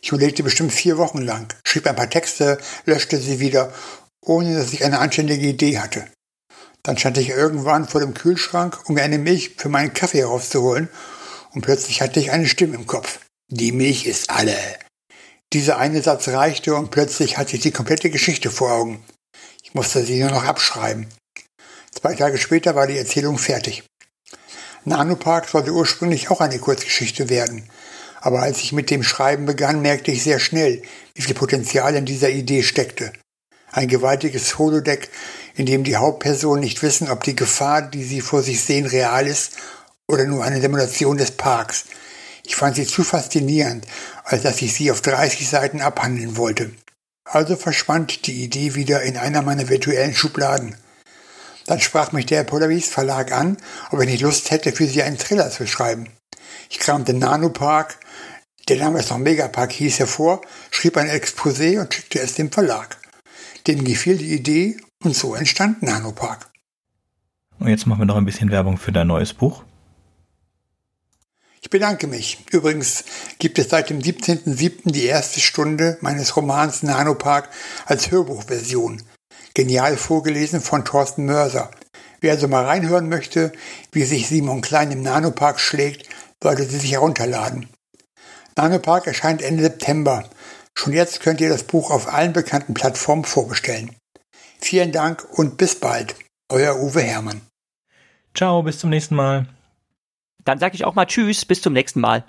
Ich überlegte bestimmt vier Wochen lang, schrieb ein paar Texte, löschte sie wieder, ohne dass ich eine anständige Idee hatte. Dann stand ich irgendwann vor dem Kühlschrank, um mir eine Milch für meinen Kaffee herauszuholen und plötzlich hatte ich eine Stimme im Kopf. Die Milch ist alle. Dieser eine Satz reichte und plötzlich hatte ich die komplette Geschichte vor Augen. Ich musste sie nur noch abschreiben. Zwei Tage später war die Erzählung fertig. Nanopark sollte ursprünglich auch eine Kurzgeschichte werden. Aber als ich mit dem Schreiben begann, merkte ich sehr schnell, wie viel Potenzial in dieser Idee steckte. Ein gewaltiges Holodeck, in dem die Hauptpersonen nicht wissen, ob die Gefahr, die sie vor sich sehen, real ist oder nur eine Simulation des Parks. Ich fand sie zu faszinierend, als dass ich sie auf 30 Seiten abhandeln wollte. Also verschwand die Idee wieder in einer meiner virtuellen Schubladen. Dann sprach mich der Polaris Verlag an, ob ich nicht Lust hätte, für sie einen Thriller zu schreiben. Ich kramte Nanopark, der damals noch Megapark hieß, hervor, schrieb ein Exposé und schickte es dem Verlag. Denen gefiel die Idee und so entstand Nanopark. Und jetzt machen wir noch ein bisschen Werbung für dein neues Buch. Ich bedanke mich. Übrigens gibt es seit dem 17.07. die erste Stunde meines Romans Nanopark als Hörbuchversion. Genial vorgelesen von Thorsten Mörser. Wer also mal reinhören möchte, wie sich Simon Klein im Nanopark schlägt, sollte sie sich herunterladen. Nanopark erscheint Ende September. Schon jetzt könnt ihr das Buch auf allen bekannten Plattformen vorbestellen. Vielen Dank und bis bald. Euer Uwe Hermann. Ciao, bis zum nächsten Mal. Dann sage ich auch mal Tschüss, bis zum nächsten Mal.